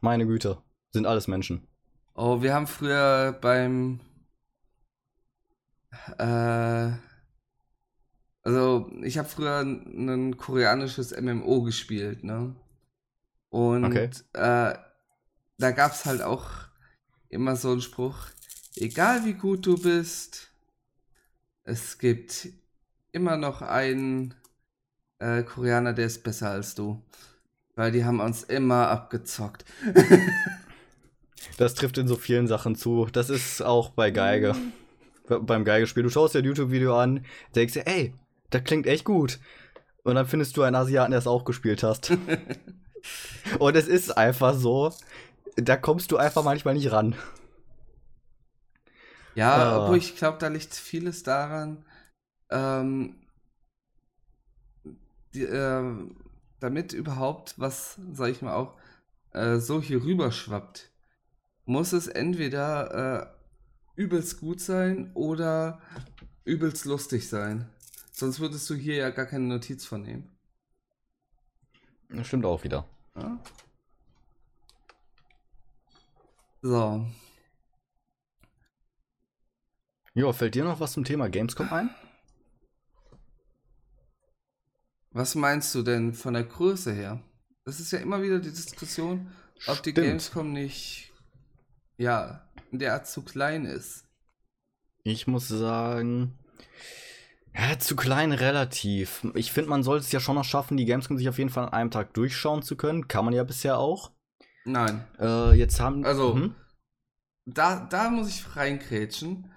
Speaker 2: Meine Güte. Sind alles Menschen.
Speaker 1: Oh, wir haben früher beim. Äh. Also, ich habe früher ein koreanisches MMO gespielt, ne? Und okay. äh, da gab es halt auch immer so einen Spruch, egal wie gut du bist, es gibt immer noch einen äh, Koreaner, der ist besser als du. Weil die haben uns immer abgezockt.
Speaker 2: das trifft in so vielen Sachen zu. Das ist auch bei Geige. Beim Geigespiel. Du schaust dir ein YouTube-Video an, denkst dir, ey, das klingt echt gut. Und dann findest du einen Asiaten, der es auch gespielt hast. Und es ist einfach so, da kommst du einfach manchmal nicht ran.
Speaker 1: Ja, obwohl ich glaube, da liegt vieles daran, ähm, die, äh, damit überhaupt was, sag ich mal auch, äh, so hier rüber schwappt, muss es entweder äh, übelst gut sein oder übelst lustig sein. Sonst würdest du hier ja gar keine Notiz von nehmen.
Speaker 2: Das stimmt auch wieder. Ja.
Speaker 1: So.
Speaker 2: Ja, fällt dir noch was zum Thema Gamescom ein?
Speaker 1: Was meinst du denn von der Größe her? Das ist ja immer wieder die Diskussion, ob Stimmt. die Gamescom nicht, ja, in der Art zu klein ist.
Speaker 2: Ich muss sagen, ja, zu klein relativ. Ich finde, man sollte es ja schon noch schaffen, die Gamescom sich auf jeden Fall an einem Tag durchschauen zu können. Kann man ja bisher auch.
Speaker 1: Nein.
Speaker 2: Äh, jetzt haben.
Speaker 1: Also, hm? da, da muss ich reinkrätschen.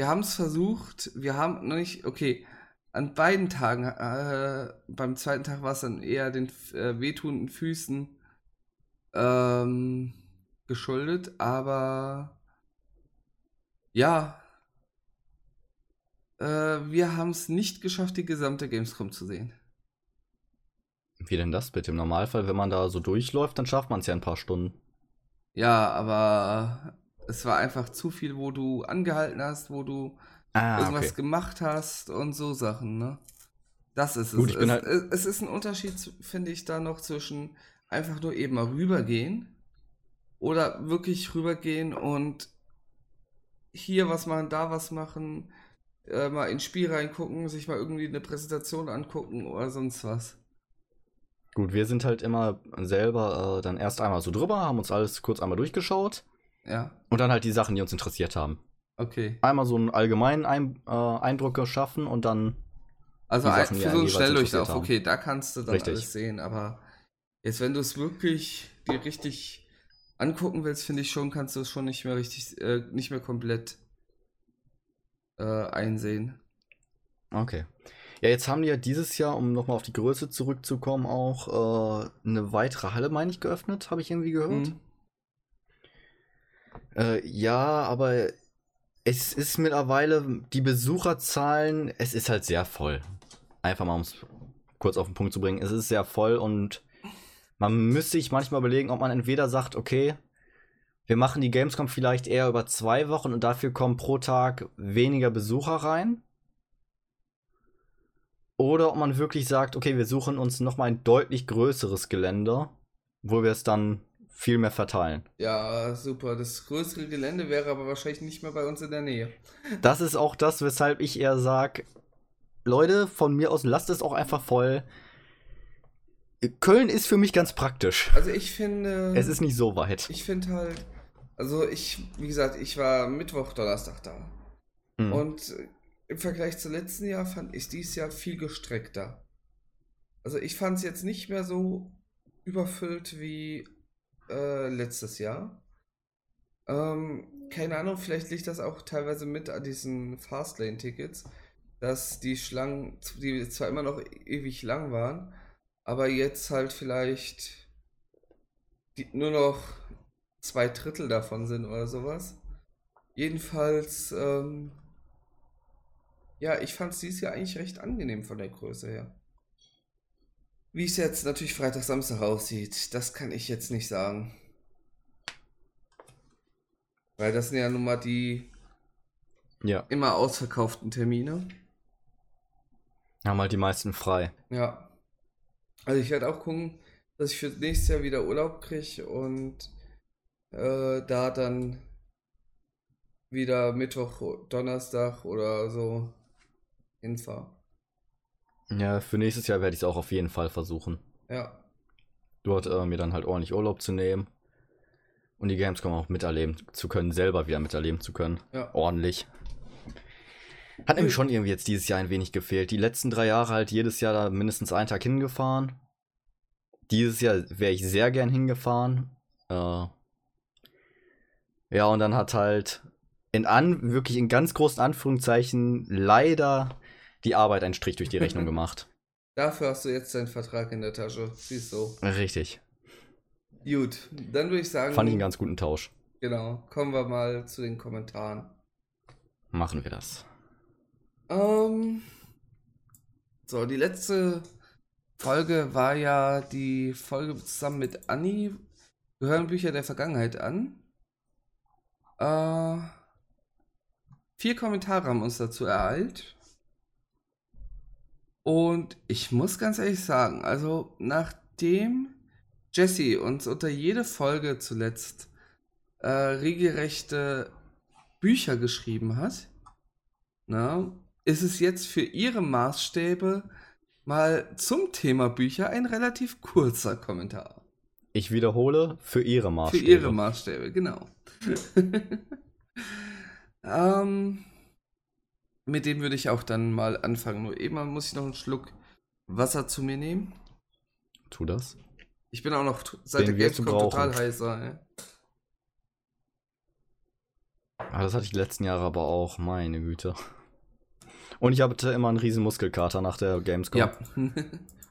Speaker 1: Wir haben es versucht. Wir haben noch nicht. Okay, an beiden Tagen, äh, beim zweiten Tag war es dann eher den äh, wehtuenden Füßen ähm, geschuldet, aber ja, äh, wir haben es nicht geschafft, die gesamte Gamescom zu sehen.
Speaker 2: Wie denn das bitte? Im Normalfall, wenn man da so durchläuft, dann schafft man es ja ein paar Stunden.
Speaker 1: Ja, aber es war einfach zu viel, wo du angehalten hast, wo du ah, irgendwas okay. gemacht hast und so Sachen, ne? Das ist Gut, es. Ich bin es, halt es ist ein Unterschied, finde ich, da noch zwischen einfach nur eben mal rübergehen oder wirklich rübergehen und hier was machen, da was machen, äh, mal ins Spiel reingucken, sich mal irgendwie eine Präsentation angucken oder sonst was.
Speaker 2: Gut, wir sind halt immer selber äh, dann erst einmal so drüber, haben uns alles kurz einmal durchgeschaut.
Speaker 1: Ja.
Speaker 2: Und dann halt die Sachen, die uns interessiert haben.
Speaker 1: Okay.
Speaker 2: Einmal so einen allgemeinen Ein äh, Eindruck geschaffen und dann.
Speaker 1: Also Sachen, für so einen Schnelldurchlauf, okay, da kannst du dann richtig. alles sehen, aber jetzt, wenn du es wirklich dir richtig angucken willst, finde ich schon, kannst du es schon nicht mehr richtig, äh, nicht mehr komplett äh, einsehen.
Speaker 2: Okay. Ja, jetzt haben die ja dieses Jahr, um nochmal auf die Größe zurückzukommen, auch äh, eine weitere Halle, meine ich, geöffnet, habe ich irgendwie gehört. Mhm. Äh, ja, aber es ist mittlerweile, die Besucherzahlen, es ist halt sehr voll. Einfach mal, um es kurz auf den Punkt zu bringen, es ist sehr voll und man müsste sich manchmal überlegen, ob man entweder sagt, okay, wir machen die Gamescom vielleicht eher über zwei Wochen und dafür kommen pro Tag weniger Besucher rein. Oder ob man wirklich sagt, okay, wir suchen uns nochmal ein deutlich größeres Gelände, wo wir es dann viel mehr verteilen.
Speaker 1: Ja, super. Das größere Gelände wäre aber wahrscheinlich nicht mehr bei uns in der Nähe.
Speaker 2: Das ist auch das, weshalb ich eher sage, Leute, von mir aus lasst es auch einfach voll. Köln ist für mich ganz praktisch.
Speaker 1: Also ich finde.
Speaker 2: Es ist nicht so weit.
Speaker 1: Ich finde halt. Also ich, wie gesagt, ich war Mittwoch, Donnerstag da. Mhm. Und im Vergleich zum letzten Jahr fand ich dieses Jahr viel gestreckter. Also ich fand es jetzt nicht mehr so überfüllt wie äh, letztes Jahr. Ähm, keine Ahnung, vielleicht liegt das auch teilweise mit an diesen Fastlane-Tickets, dass die Schlangen, die zwar immer noch ewig lang waren, aber jetzt halt vielleicht die, nur noch zwei Drittel davon sind oder sowas. Jedenfalls, ähm, ja, ich fand es dieses Jahr eigentlich recht angenehm von der Größe her. Wie es jetzt natürlich Freitag, Samstag aussieht, das kann ich jetzt nicht sagen. Weil das sind ja nun mal die
Speaker 2: ja.
Speaker 1: immer ausverkauften Termine.
Speaker 2: Haben halt die meisten frei.
Speaker 1: Ja. Also ich werde auch gucken, dass ich für nächstes Jahr wieder Urlaub kriege und äh, da dann wieder Mittwoch, Donnerstag oder so hinfahre.
Speaker 2: Ja, für nächstes Jahr werde ich es auch auf jeden Fall versuchen.
Speaker 1: Ja.
Speaker 2: Dort äh, mir dann halt ordentlich Urlaub zu nehmen. Und die Gamescom auch miterleben zu können, selber wieder miterleben zu können.
Speaker 1: Ja.
Speaker 2: Ordentlich. Hat nämlich schon irgendwie jetzt dieses Jahr ein wenig gefehlt. Die letzten drei Jahre halt jedes Jahr da mindestens einen Tag hingefahren. Dieses Jahr wäre ich sehr gern hingefahren. Äh ja, und dann hat halt in an, wirklich in ganz großen Anführungszeichen leider die Arbeit einen Strich durch die Rechnung gemacht.
Speaker 1: Dafür hast du jetzt deinen Vertrag in der Tasche. Siehst du.
Speaker 2: Richtig.
Speaker 1: Gut, dann würde ich sagen.
Speaker 2: Fand ich einen ganz guten Tausch.
Speaker 1: Genau. Kommen wir mal zu den Kommentaren.
Speaker 2: Machen wir das.
Speaker 1: Ähm. So, die letzte Folge war ja die Folge zusammen mit Anni. Wir hören Bücher der Vergangenheit an. Äh, vier Kommentare haben uns dazu ereilt. Und ich muss ganz ehrlich sagen, also nach nachdem Jesse uns unter jede Folge zuletzt äh, regelrechte Bücher geschrieben hat, na, ist es jetzt für ihre Maßstäbe mal zum Thema Bücher ein relativ kurzer Kommentar.
Speaker 2: Ich wiederhole, für ihre Maßstäbe.
Speaker 1: Für ihre Maßstäbe, genau. ähm, mit dem würde ich auch dann mal anfangen. Nur eben muss ich noch einen Schluck Wasser zu mir nehmen.
Speaker 2: Tu das.
Speaker 1: Ich bin auch noch seit Den der Gamescom total heißer. Ja.
Speaker 2: Ah, das hatte ich die letzten Jahre aber auch, meine Güte. Und ich hatte immer einen riesen Muskelkater nach der Gamescom.
Speaker 1: Ja.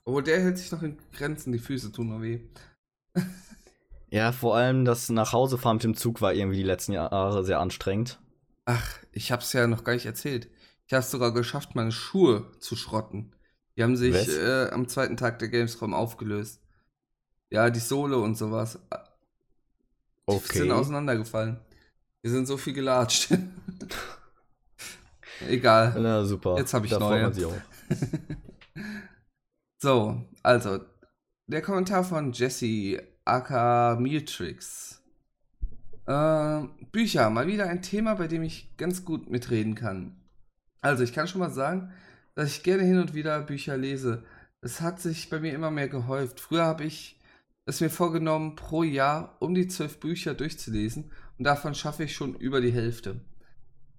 Speaker 1: Obwohl der hält sich noch in Grenzen, die Füße tun nur weh.
Speaker 2: ja, vor allem das Nachhausefahren mit dem Zug war irgendwie die letzten Jahre sehr anstrengend.
Speaker 1: Ach, ich hab's ja noch gar nicht erzählt. Ich habe es sogar geschafft, meine Schuhe zu schrotten. Die haben sich äh, am zweiten Tag der Gamescom aufgelöst. Ja, die Sohle und sowas. Die okay. sind auseinandergefallen. Die sind so viel gelatscht. Egal.
Speaker 2: Na super.
Speaker 1: Jetzt habe ich da neue. so, also der Kommentar von Jesse aka Mutrix. Äh, Bücher, mal wieder ein Thema, bei dem ich ganz gut mitreden kann. Also, ich kann schon mal sagen, dass ich gerne hin und wieder Bücher lese. Es hat sich bei mir immer mehr gehäuft. Früher habe ich es mir vorgenommen, pro Jahr um die zwölf Bücher durchzulesen und davon schaffe ich schon über die Hälfte.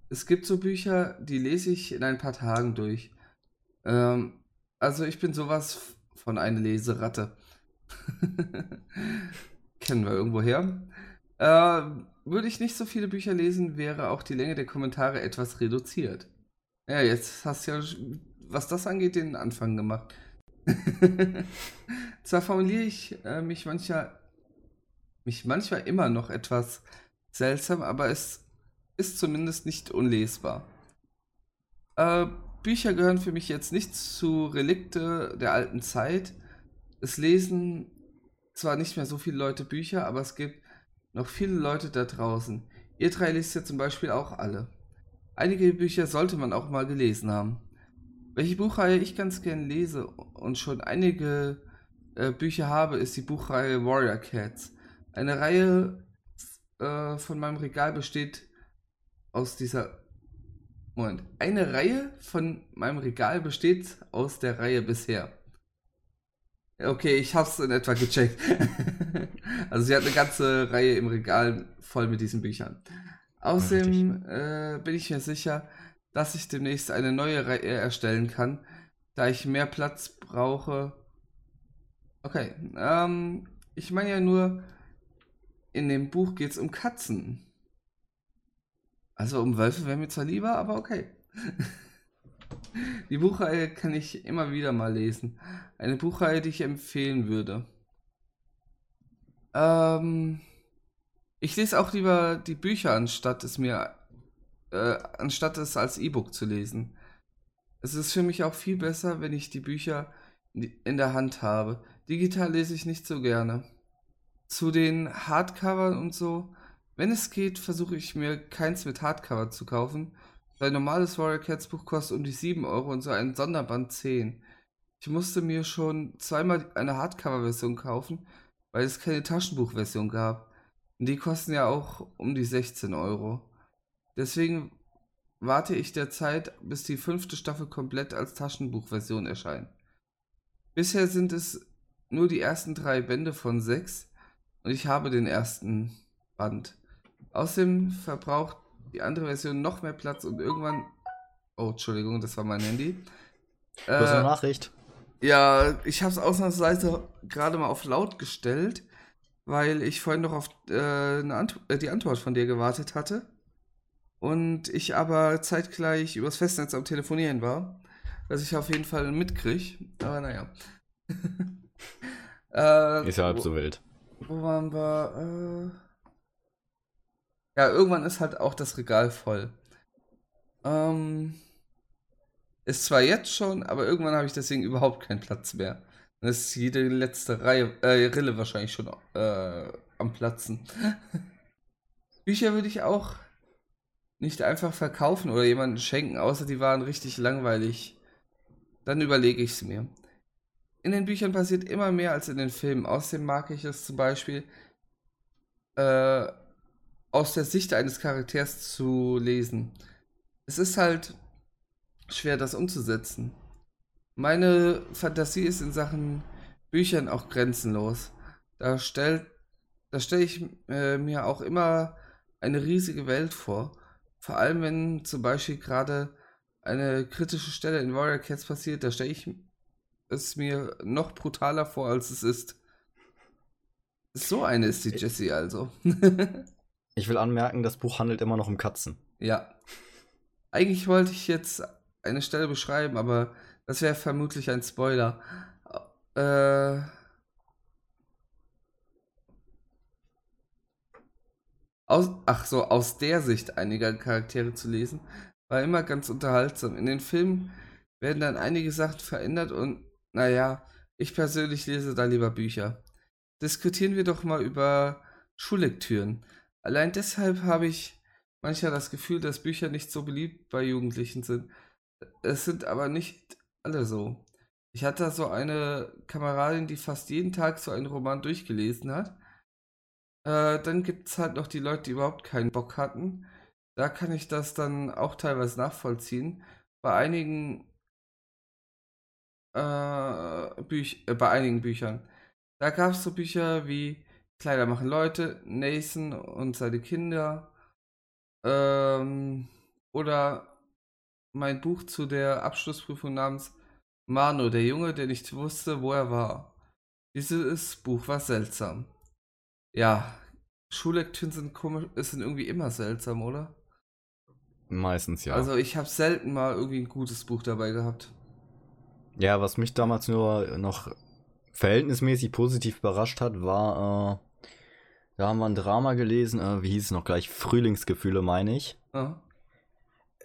Speaker 1: Es gibt so Bücher, die lese ich in ein paar Tagen durch. Ähm, also ich bin sowas von einer Leseratte. Kennen wir irgendwo her. Äh, würde ich nicht so viele Bücher lesen, wäre auch die Länge der Kommentare etwas reduziert. Ja, jetzt hast du ja, was das angeht, den Anfang gemacht. Zwar formuliere ich äh, mich manchmal, mich manchmal immer noch etwas seltsam, aber es ist zumindest nicht unlesbar. Äh, Bücher gehören für mich jetzt nicht zu Relikte der alten Zeit. Es lesen zwar nicht mehr so viele Leute Bücher, aber es gibt noch viele Leute da draußen. Ihr drei lest ja zum Beispiel auch alle. Einige Bücher sollte man auch mal gelesen haben. Welche Buchreihe ich ganz gern lese und schon einige äh, Bücher habe, ist die Buchreihe Warrior Cats. Eine Reihe äh, von meinem Regal besteht aus dieser. Moment. Eine Reihe von meinem Regal besteht aus der Reihe bisher. Okay, ich hab's in etwa gecheckt. also sie hat eine ganze Reihe im Regal voll mit diesen Büchern. Außerdem äh, bin ich mir sicher, dass ich demnächst eine neue Reihe erstellen kann, da ich mehr Platz brauche. Okay, ähm, ich meine ja nur, in dem Buch geht es um Katzen. Also um Wölfe wäre mir zwar lieber, aber okay. die Buchreihe kann ich immer wieder mal lesen. Eine Buchreihe, die ich empfehlen würde. Ähm, ich lese auch lieber die Bücher, anstatt es mir, äh, anstatt es als E-Book zu lesen. Es ist für mich auch viel besser, wenn ich die Bücher in der Hand habe. Digital lese ich nicht so gerne. Zu den Hardcovern und so, wenn es geht, versuche ich mir keins mit Hardcover zu kaufen. Ein normales Warrior Cats Buch kostet um die 7 Euro und so ein Sonderband 10. Ich musste mir schon zweimal eine Hardcover-Version kaufen, weil es keine Taschenbuch-Version gab. Die kosten ja auch um die 16 Euro. Deswegen warte ich derzeit, bis die fünfte Staffel komplett als Taschenbuchversion erscheint. Bisher sind es nur die ersten drei Bände von sechs und ich habe den ersten Band. Außerdem verbraucht die andere Version noch mehr Platz und irgendwann. Oh, Entschuldigung, das war mein Handy.
Speaker 2: Äh, Nachricht.
Speaker 1: Ja, ich habe es ausnahmsweise gerade mal auf laut gestellt weil ich vorhin noch auf äh, Ant äh, die Antwort von dir gewartet hatte. Und ich aber zeitgleich übers Festnetz am Telefonieren war, dass ich auf jeden Fall mitkriege. Aber naja.
Speaker 2: äh, ist ja halb so wild.
Speaker 1: Wo waren wir? Äh... Ja, irgendwann ist halt auch das Regal voll. Ähm, ist zwar jetzt schon, aber irgendwann habe ich deswegen überhaupt keinen Platz mehr. Dann ist jede letzte Reihe, äh, Rille wahrscheinlich schon äh, am Platzen. Bücher würde ich auch nicht einfach verkaufen oder jemandem schenken, außer die waren richtig langweilig. Dann überlege ich es mir. in den Büchern passiert immer mehr als in den Filmen. Außerdem mag ich es zum Beispiel äh, aus der Sicht eines Charakters zu lesen. Es ist halt schwer, das umzusetzen. Meine Fantasie ist in Sachen Büchern auch grenzenlos. Da stelle da stell ich äh, mir auch immer eine riesige Welt vor. Vor allem, wenn zum Beispiel gerade eine kritische Stelle in Warrior Cats passiert, da stelle ich es mir noch brutaler vor, als es ist. So eine ist die Jessie also.
Speaker 2: ich will anmerken, das Buch handelt immer noch um Katzen.
Speaker 1: Ja. Eigentlich wollte ich jetzt eine Stelle beschreiben, aber das wäre vermutlich ein Spoiler. Äh. Aus, ach so, aus der Sicht einiger Charaktere zu lesen, war immer ganz unterhaltsam. In den Filmen werden dann einige Sachen verändert und, naja, ich persönlich lese da lieber Bücher. Diskutieren wir doch mal über Schullektüren. Allein deshalb habe ich manchmal das Gefühl, dass Bücher nicht so beliebt bei Jugendlichen sind. Es sind aber nicht alle so. Ich hatte so eine Kameradin, die fast jeden Tag so einen Roman durchgelesen hat. Äh, dann gibt es halt noch die Leute, die überhaupt keinen Bock hatten. Da kann ich das dann auch teilweise nachvollziehen. Bei einigen äh, Büch äh, bei einigen Büchern. Da gab es so Bücher wie Kleider machen Leute, Nathan und seine Kinder. Ähm, oder mein Buch zu der Abschlussprüfung namens Mano, der Junge, der nicht wusste, wo er war. Dieses Buch war seltsam. Ja, Schullektüren sind komisch, sind irgendwie immer seltsam, oder?
Speaker 2: Meistens ja.
Speaker 1: Also ich habe selten mal irgendwie ein gutes Buch dabei gehabt.
Speaker 2: Ja, was mich damals nur noch verhältnismäßig positiv überrascht hat, war, äh, da haben wir ein Drama gelesen, äh, wie hieß es noch gleich? Frühlingsgefühle, meine ich. Ja.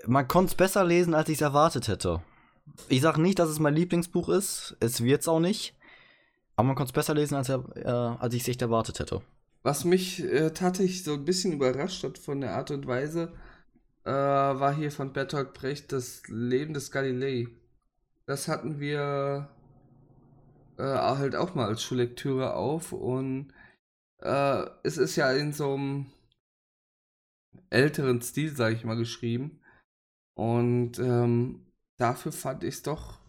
Speaker 2: Man konnte es besser lesen, als ich es erwartet hätte. Ich sage nicht, dass es mein Lieblingsbuch ist. Es wird es auch nicht. Aber man konnte es besser lesen, als, äh, als ich es echt erwartet hätte.
Speaker 1: Was mich äh, tatsächlich so ein bisschen überrascht hat von der Art und Weise, äh, war hier von Bertolt Brecht das Leben des Galilei. Das hatten wir äh, halt auch mal als Schullektüre auf und äh, es ist ja in so einem älteren Stil, sage ich mal, geschrieben. Und ähm, dafür fand ich es doch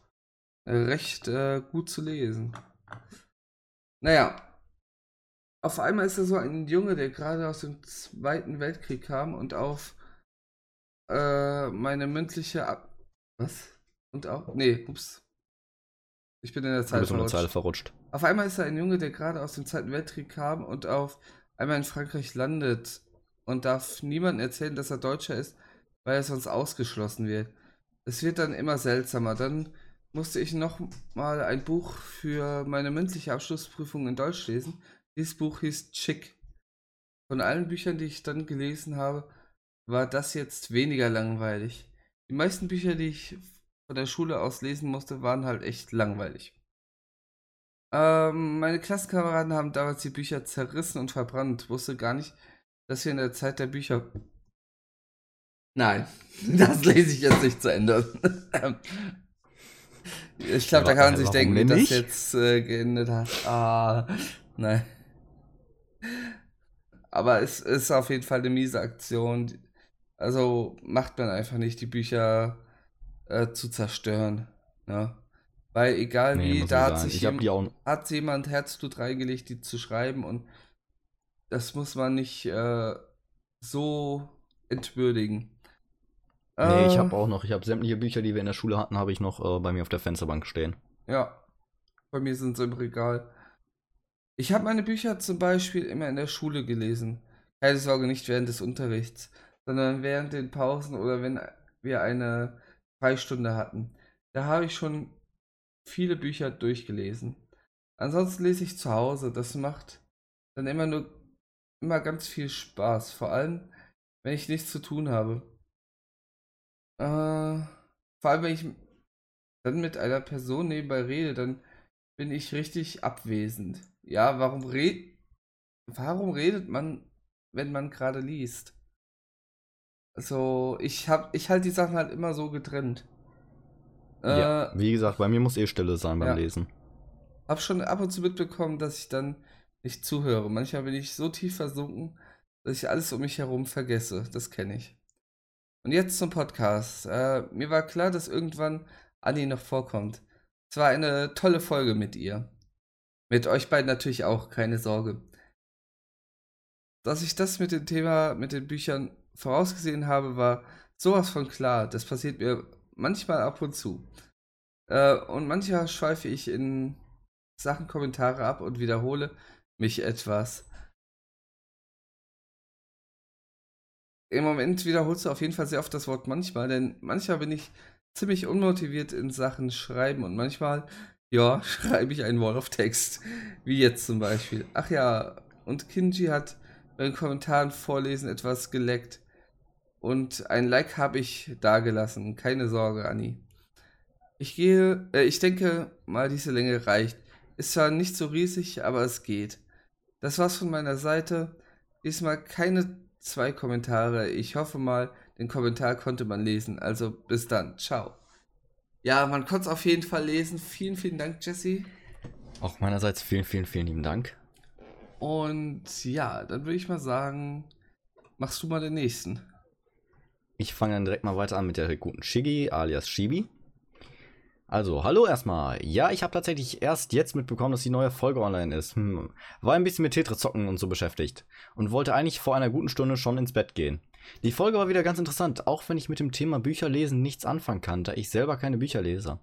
Speaker 1: recht äh, gut zu lesen. Naja, auf einmal ist er so ein Junge, der gerade aus dem Zweiten Weltkrieg kam und auf äh, meine mündliche Ab Was? Und auch. Nee, ups. Ich bin in der Zeit
Speaker 2: verrutscht. Zeit verrutscht.
Speaker 1: Auf einmal ist er ein Junge, der gerade aus dem Zweiten Weltkrieg kam und auf einmal in Frankreich landet und darf niemandem erzählen, dass er Deutscher ist, weil er sonst ausgeschlossen wird es wird dann immer seltsamer. Dann musste ich noch mal ein Buch für meine mündliche Abschlussprüfung in Deutsch lesen. Dieses Buch hieß Chick. Von allen Büchern, die ich dann gelesen habe, war das jetzt weniger langweilig. Die meisten Bücher, die ich von der Schule aus lesen musste, waren halt echt langweilig. Ähm, meine Klassenkameraden haben damals die Bücher zerrissen und verbrannt. Wusste gar nicht, dass wir in der Zeit der Bücher Nein, das lese ich jetzt nicht zu Ende. ich glaube, da kann man sich denken, wie das jetzt äh, geendet hat. Ah, nein. Aber es ist auf jeden Fall eine miese Aktion. Also macht man einfach nicht, die Bücher äh, zu zerstören. Ne? Weil egal nee, wie, da hat sich jem hat jemand Herzblut reingelegt, die zu schreiben und das muss man nicht äh, so entwürdigen.
Speaker 2: Nee, ich habe äh. auch noch, ich habe sämtliche Bücher, die wir in der Schule hatten, habe ich noch äh, bei mir auf der Fensterbank stehen.
Speaker 1: Ja, bei mir sind sie im Regal. Ich habe meine Bücher zum Beispiel immer in der Schule gelesen. Keine Sorge, nicht während des Unterrichts, sondern während den Pausen oder wenn wir eine Freistunde hatten. Da habe ich schon viele Bücher durchgelesen. Ansonsten lese ich zu Hause. Das macht dann immer nur immer ganz viel Spaß. Vor allem, wenn ich nichts zu tun habe. Äh, vor allem, wenn ich dann mit einer Person nebenbei rede, dann bin ich richtig abwesend. Ja, warum, red warum redet man, wenn man gerade liest? Also, ich hab, ich halte die Sachen halt immer so getrennt.
Speaker 2: Äh, ja, wie gesagt, bei mir muss eh Stille sein beim ja. Lesen.
Speaker 1: habe schon ab und zu mitbekommen, dass ich dann nicht zuhöre. Manchmal bin ich so tief versunken, dass ich alles um mich herum vergesse. Das kenne ich. Und jetzt zum Podcast. Äh, mir war klar, dass irgendwann Anni noch vorkommt. Es war eine tolle Folge mit ihr. Mit euch beiden natürlich auch, keine Sorge. Dass ich das mit dem Thema, mit den Büchern vorausgesehen habe, war sowas von klar. Das passiert mir manchmal ab und zu. Äh, und manchmal schweife ich in Sachen Kommentare ab und wiederhole mich etwas. Im Moment wiederholst du auf jeden Fall sehr oft das Wort manchmal, denn manchmal bin ich ziemlich unmotiviert in Sachen Schreiben und manchmal, ja, schreibe ich einen Wall of Text. Wie jetzt zum Beispiel. Ach ja, und Kinji hat bei den Kommentaren vorlesen etwas geleckt. Und ein Like habe ich dagelassen. Keine Sorge, Anni. Ich gehe, äh, ich denke mal, diese Länge reicht. Ist zwar nicht so riesig, aber es geht. Das war's von meiner Seite. Diesmal keine zwei Kommentare. Ich hoffe mal, den Kommentar konnte man lesen. Also bis dann. Ciao. Ja, man konnte es auf jeden Fall lesen. Vielen, vielen Dank, Jesse.
Speaker 2: Auch meinerseits vielen, vielen, vielen lieben Dank.
Speaker 1: Und ja, dann würde ich mal sagen, machst du mal den nächsten.
Speaker 2: Ich fange dann direkt mal weiter an mit der guten Shigi alias Shibi. Also, hallo erstmal. Ja, ich habe tatsächlich erst jetzt mitbekommen, dass die neue Folge online ist. Hm. War ein bisschen mit Tetris zocken und so beschäftigt. Und wollte eigentlich vor einer guten Stunde schon ins Bett gehen. Die Folge war wieder ganz interessant, auch wenn ich mit dem Thema Bücher lesen nichts anfangen kann, da ich selber keine Bücher lese.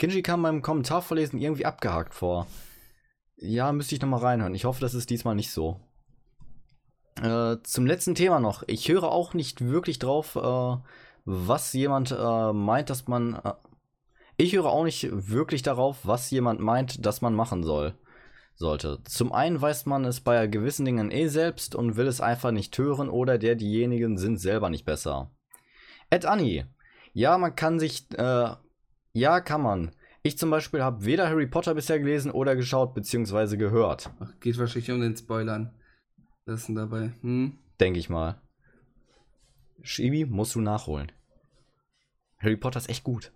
Speaker 2: Kinji kam beim Kommentar vorlesen irgendwie abgehakt vor. Ja, müsste ich nochmal reinhören. Ich hoffe, das ist diesmal nicht so. Äh, zum letzten Thema noch. Ich höre auch nicht wirklich drauf, äh, was jemand äh, meint, dass man äh, ich höre auch nicht wirklich darauf, was jemand meint, dass man machen soll. Sollte. Zum einen weiß man es bei gewissen Dingen eh selbst und will es einfach nicht hören oder der diejenigen sind selber nicht besser. Ed Annie. Ja, man kann sich, äh, ja, kann man. Ich zum Beispiel habe weder Harry Potter bisher gelesen oder geschaut bzw. gehört.
Speaker 1: Ach, geht wahrscheinlich um den Spoilern. Das ist dabei. Hm?
Speaker 2: Denke ich mal. Shibi, musst du nachholen. Harry Potter ist echt gut.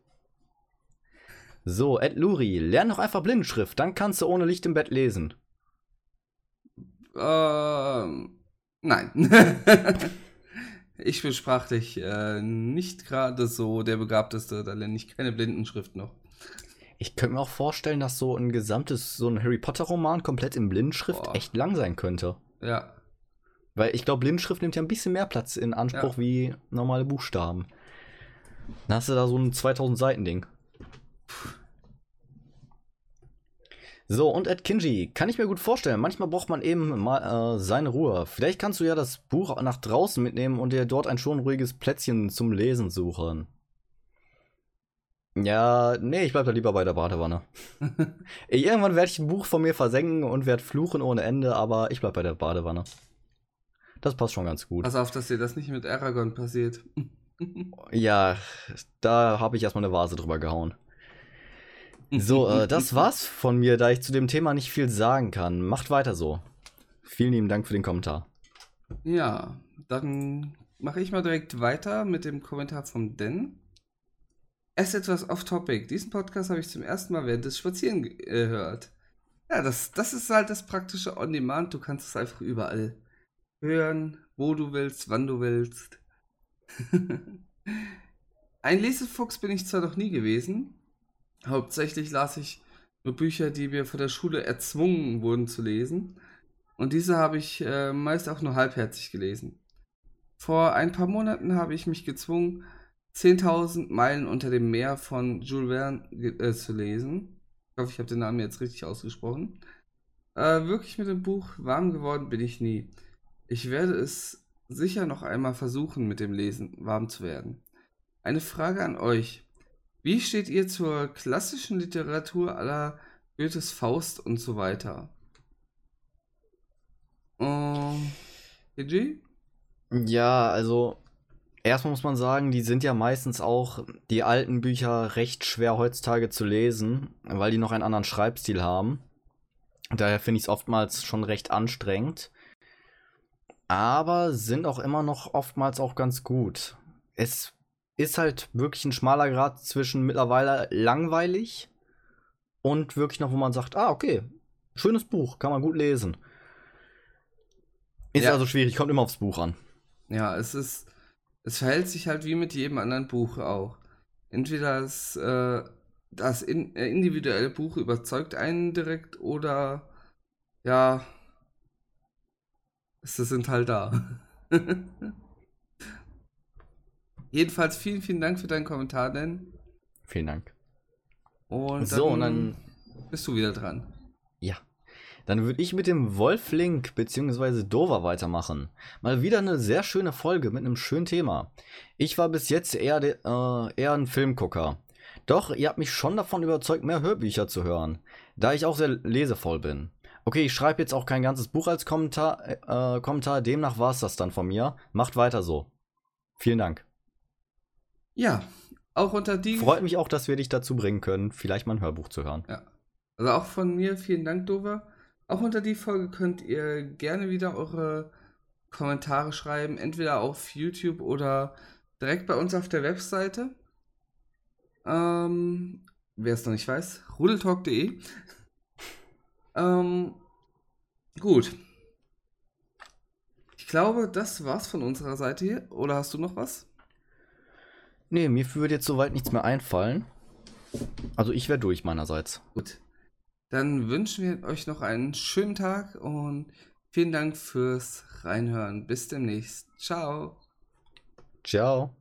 Speaker 2: So, Ed Luri, lern doch einfach Blindenschrift, dann kannst du ohne Licht im Bett lesen.
Speaker 1: Ähm, nein. ich bin sprachlich äh, nicht gerade so der Begabteste, da lerne ich keine Blindenschrift noch.
Speaker 2: Ich könnte mir auch vorstellen, dass so ein gesamtes, so ein Harry Potter-Roman komplett in Blindenschrift Boah. echt lang sein könnte.
Speaker 1: Ja.
Speaker 2: Weil ich glaube, Blindenschrift nimmt ja ein bisschen mehr Platz in Anspruch ja. wie normale Buchstaben. Dann hast du da so ein 2000 Seiten-Ding. So, und Ed Kinji, kann ich mir gut vorstellen. Manchmal braucht man eben mal äh, seine Ruhe. Vielleicht kannst du ja das Buch nach draußen mitnehmen und dir dort ein schon ruhiges Plätzchen zum Lesen suchen. Ja, nee, ich bleib da lieber bei der Badewanne. Irgendwann werde ich ein Buch von mir versenken und werde fluchen ohne Ende, aber ich bleib bei der Badewanne. Das passt schon ganz gut.
Speaker 1: Pass auf, dass dir das nicht mit Aragon passiert.
Speaker 2: ja, da habe ich erstmal eine Vase drüber gehauen. So, äh, das war's von mir, da ich zu dem Thema nicht viel sagen kann. Macht weiter so. Vielen lieben Dank für den Kommentar.
Speaker 1: Ja, dann mache ich mal direkt weiter mit dem Kommentar vom Den. Es ist etwas off-topic. Diesen Podcast habe ich zum ersten Mal während des Spazieren gehört. Ja, das, das ist halt das praktische On-Demand. Du kannst es einfach überall hören, wo du willst, wann du willst. Ein Lesefuchs bin ich zwar noch nie gewesen, Hauptsächlich las ich nur Bücher, die mir von der Schule erzwungen wurden zu lesen. Und diese habe ich äh, meist auch nur halbherzig gelesen. Vor ein paar Monaten habe ich mich gezwungen, 10.000 Meilen unter dem Meer von Jules Verne äh, zu lesen. Ich hoffe, ich habe den Namen jetzt richtig ausgesprochen. Äh, wirklich mit dem Buch warm geworden bin ich nie. Ich werde es sicher noch einmal versuchen, mit dem Lesen warm zu werden. Eine Frage an euch. Wie steht ihr zur klassischen Literatur aller Goethes Faust und so weiter? Ähm, PG?
Speaker 2: Ja, also erstmal muss man sagen, die sind ja meistens auch die alten Bücher recht schwer heutzutage zu lesen, weil die noch einen anderen Schreibstil haben. Daher finde ich es oftmals schon recht anstrengend. Aber sind auch immer noch oftmals auch ganz gut. Es ist halt wirklich ein schmaler Grad zwischen mittlerweile langweilig und wirklich noch, wo man sagt, ah, okay, schönes Buch, kann man gut lesen. Ist ja. also schwierig, kommt immer aufs Buch an.
Speaker 1: Ja, es ist, es verhält sich halt wie mit jedem anderen Buch auch. Entweder das, äh, das in, äh, individuelle Buch überzeugt einen direkt oder ja, sie sind halt da. Jedenfalls vielen, vielen Dank für deinen Kommentar, denn.
Speaker 2: Vielen Dank.
Speaker 1: Und so, und dann bist du wieder dran.
Speaker 2: Ja. Dann würde ich mit dem Wolflink bzw. Dover weitermachen. Mal wieder eine sehr schöne Folge mit einem schönen Thema. Ich war bis jetzt eher, de, äh, eher ein Filmgucker. Doch ihr habt mich schon davon überzeugt, mehr Hörbücher zu hören, da ich auch sehr lesevoll bin. Okay, ich schreibe jetzt auch kein ganzes Buch als Kommentar, äh, Kommentar demnach war es das dann von mir. Macht weiter so. Vielen Dank.
Speaker 1: Ja, auch unter die.
Speaker 2: Freut mich auch, dass wir dich dazu bringen können, vielleicht mal ein Hörbuch zu hören.
Speaker 1: Ja. Also auch von mir vielen Dank, Dover. Auch unter die Folge könnt ihr gerne wieder eure Kommentare schreiben, entweder auf YouTube oder direkt bei uns auf der Webseite. Ähm, wer es noch nicht weiß, rudeltalk.de. ähm, gut. Ich glaube, das war's von unserer Seite hier. Oder hast du noch was?
Speaker 2: Nee, mir würde jetzt soweit nichts mehr einfallen. Also ich wäre durch meinerseits.
Speaker 1: Gut. Dann wünschen wir euch noch einen schönen Tag und vielen Dank fürs Reinhören. Bis demnächst. Ciao.
Speaker 2: Ciao.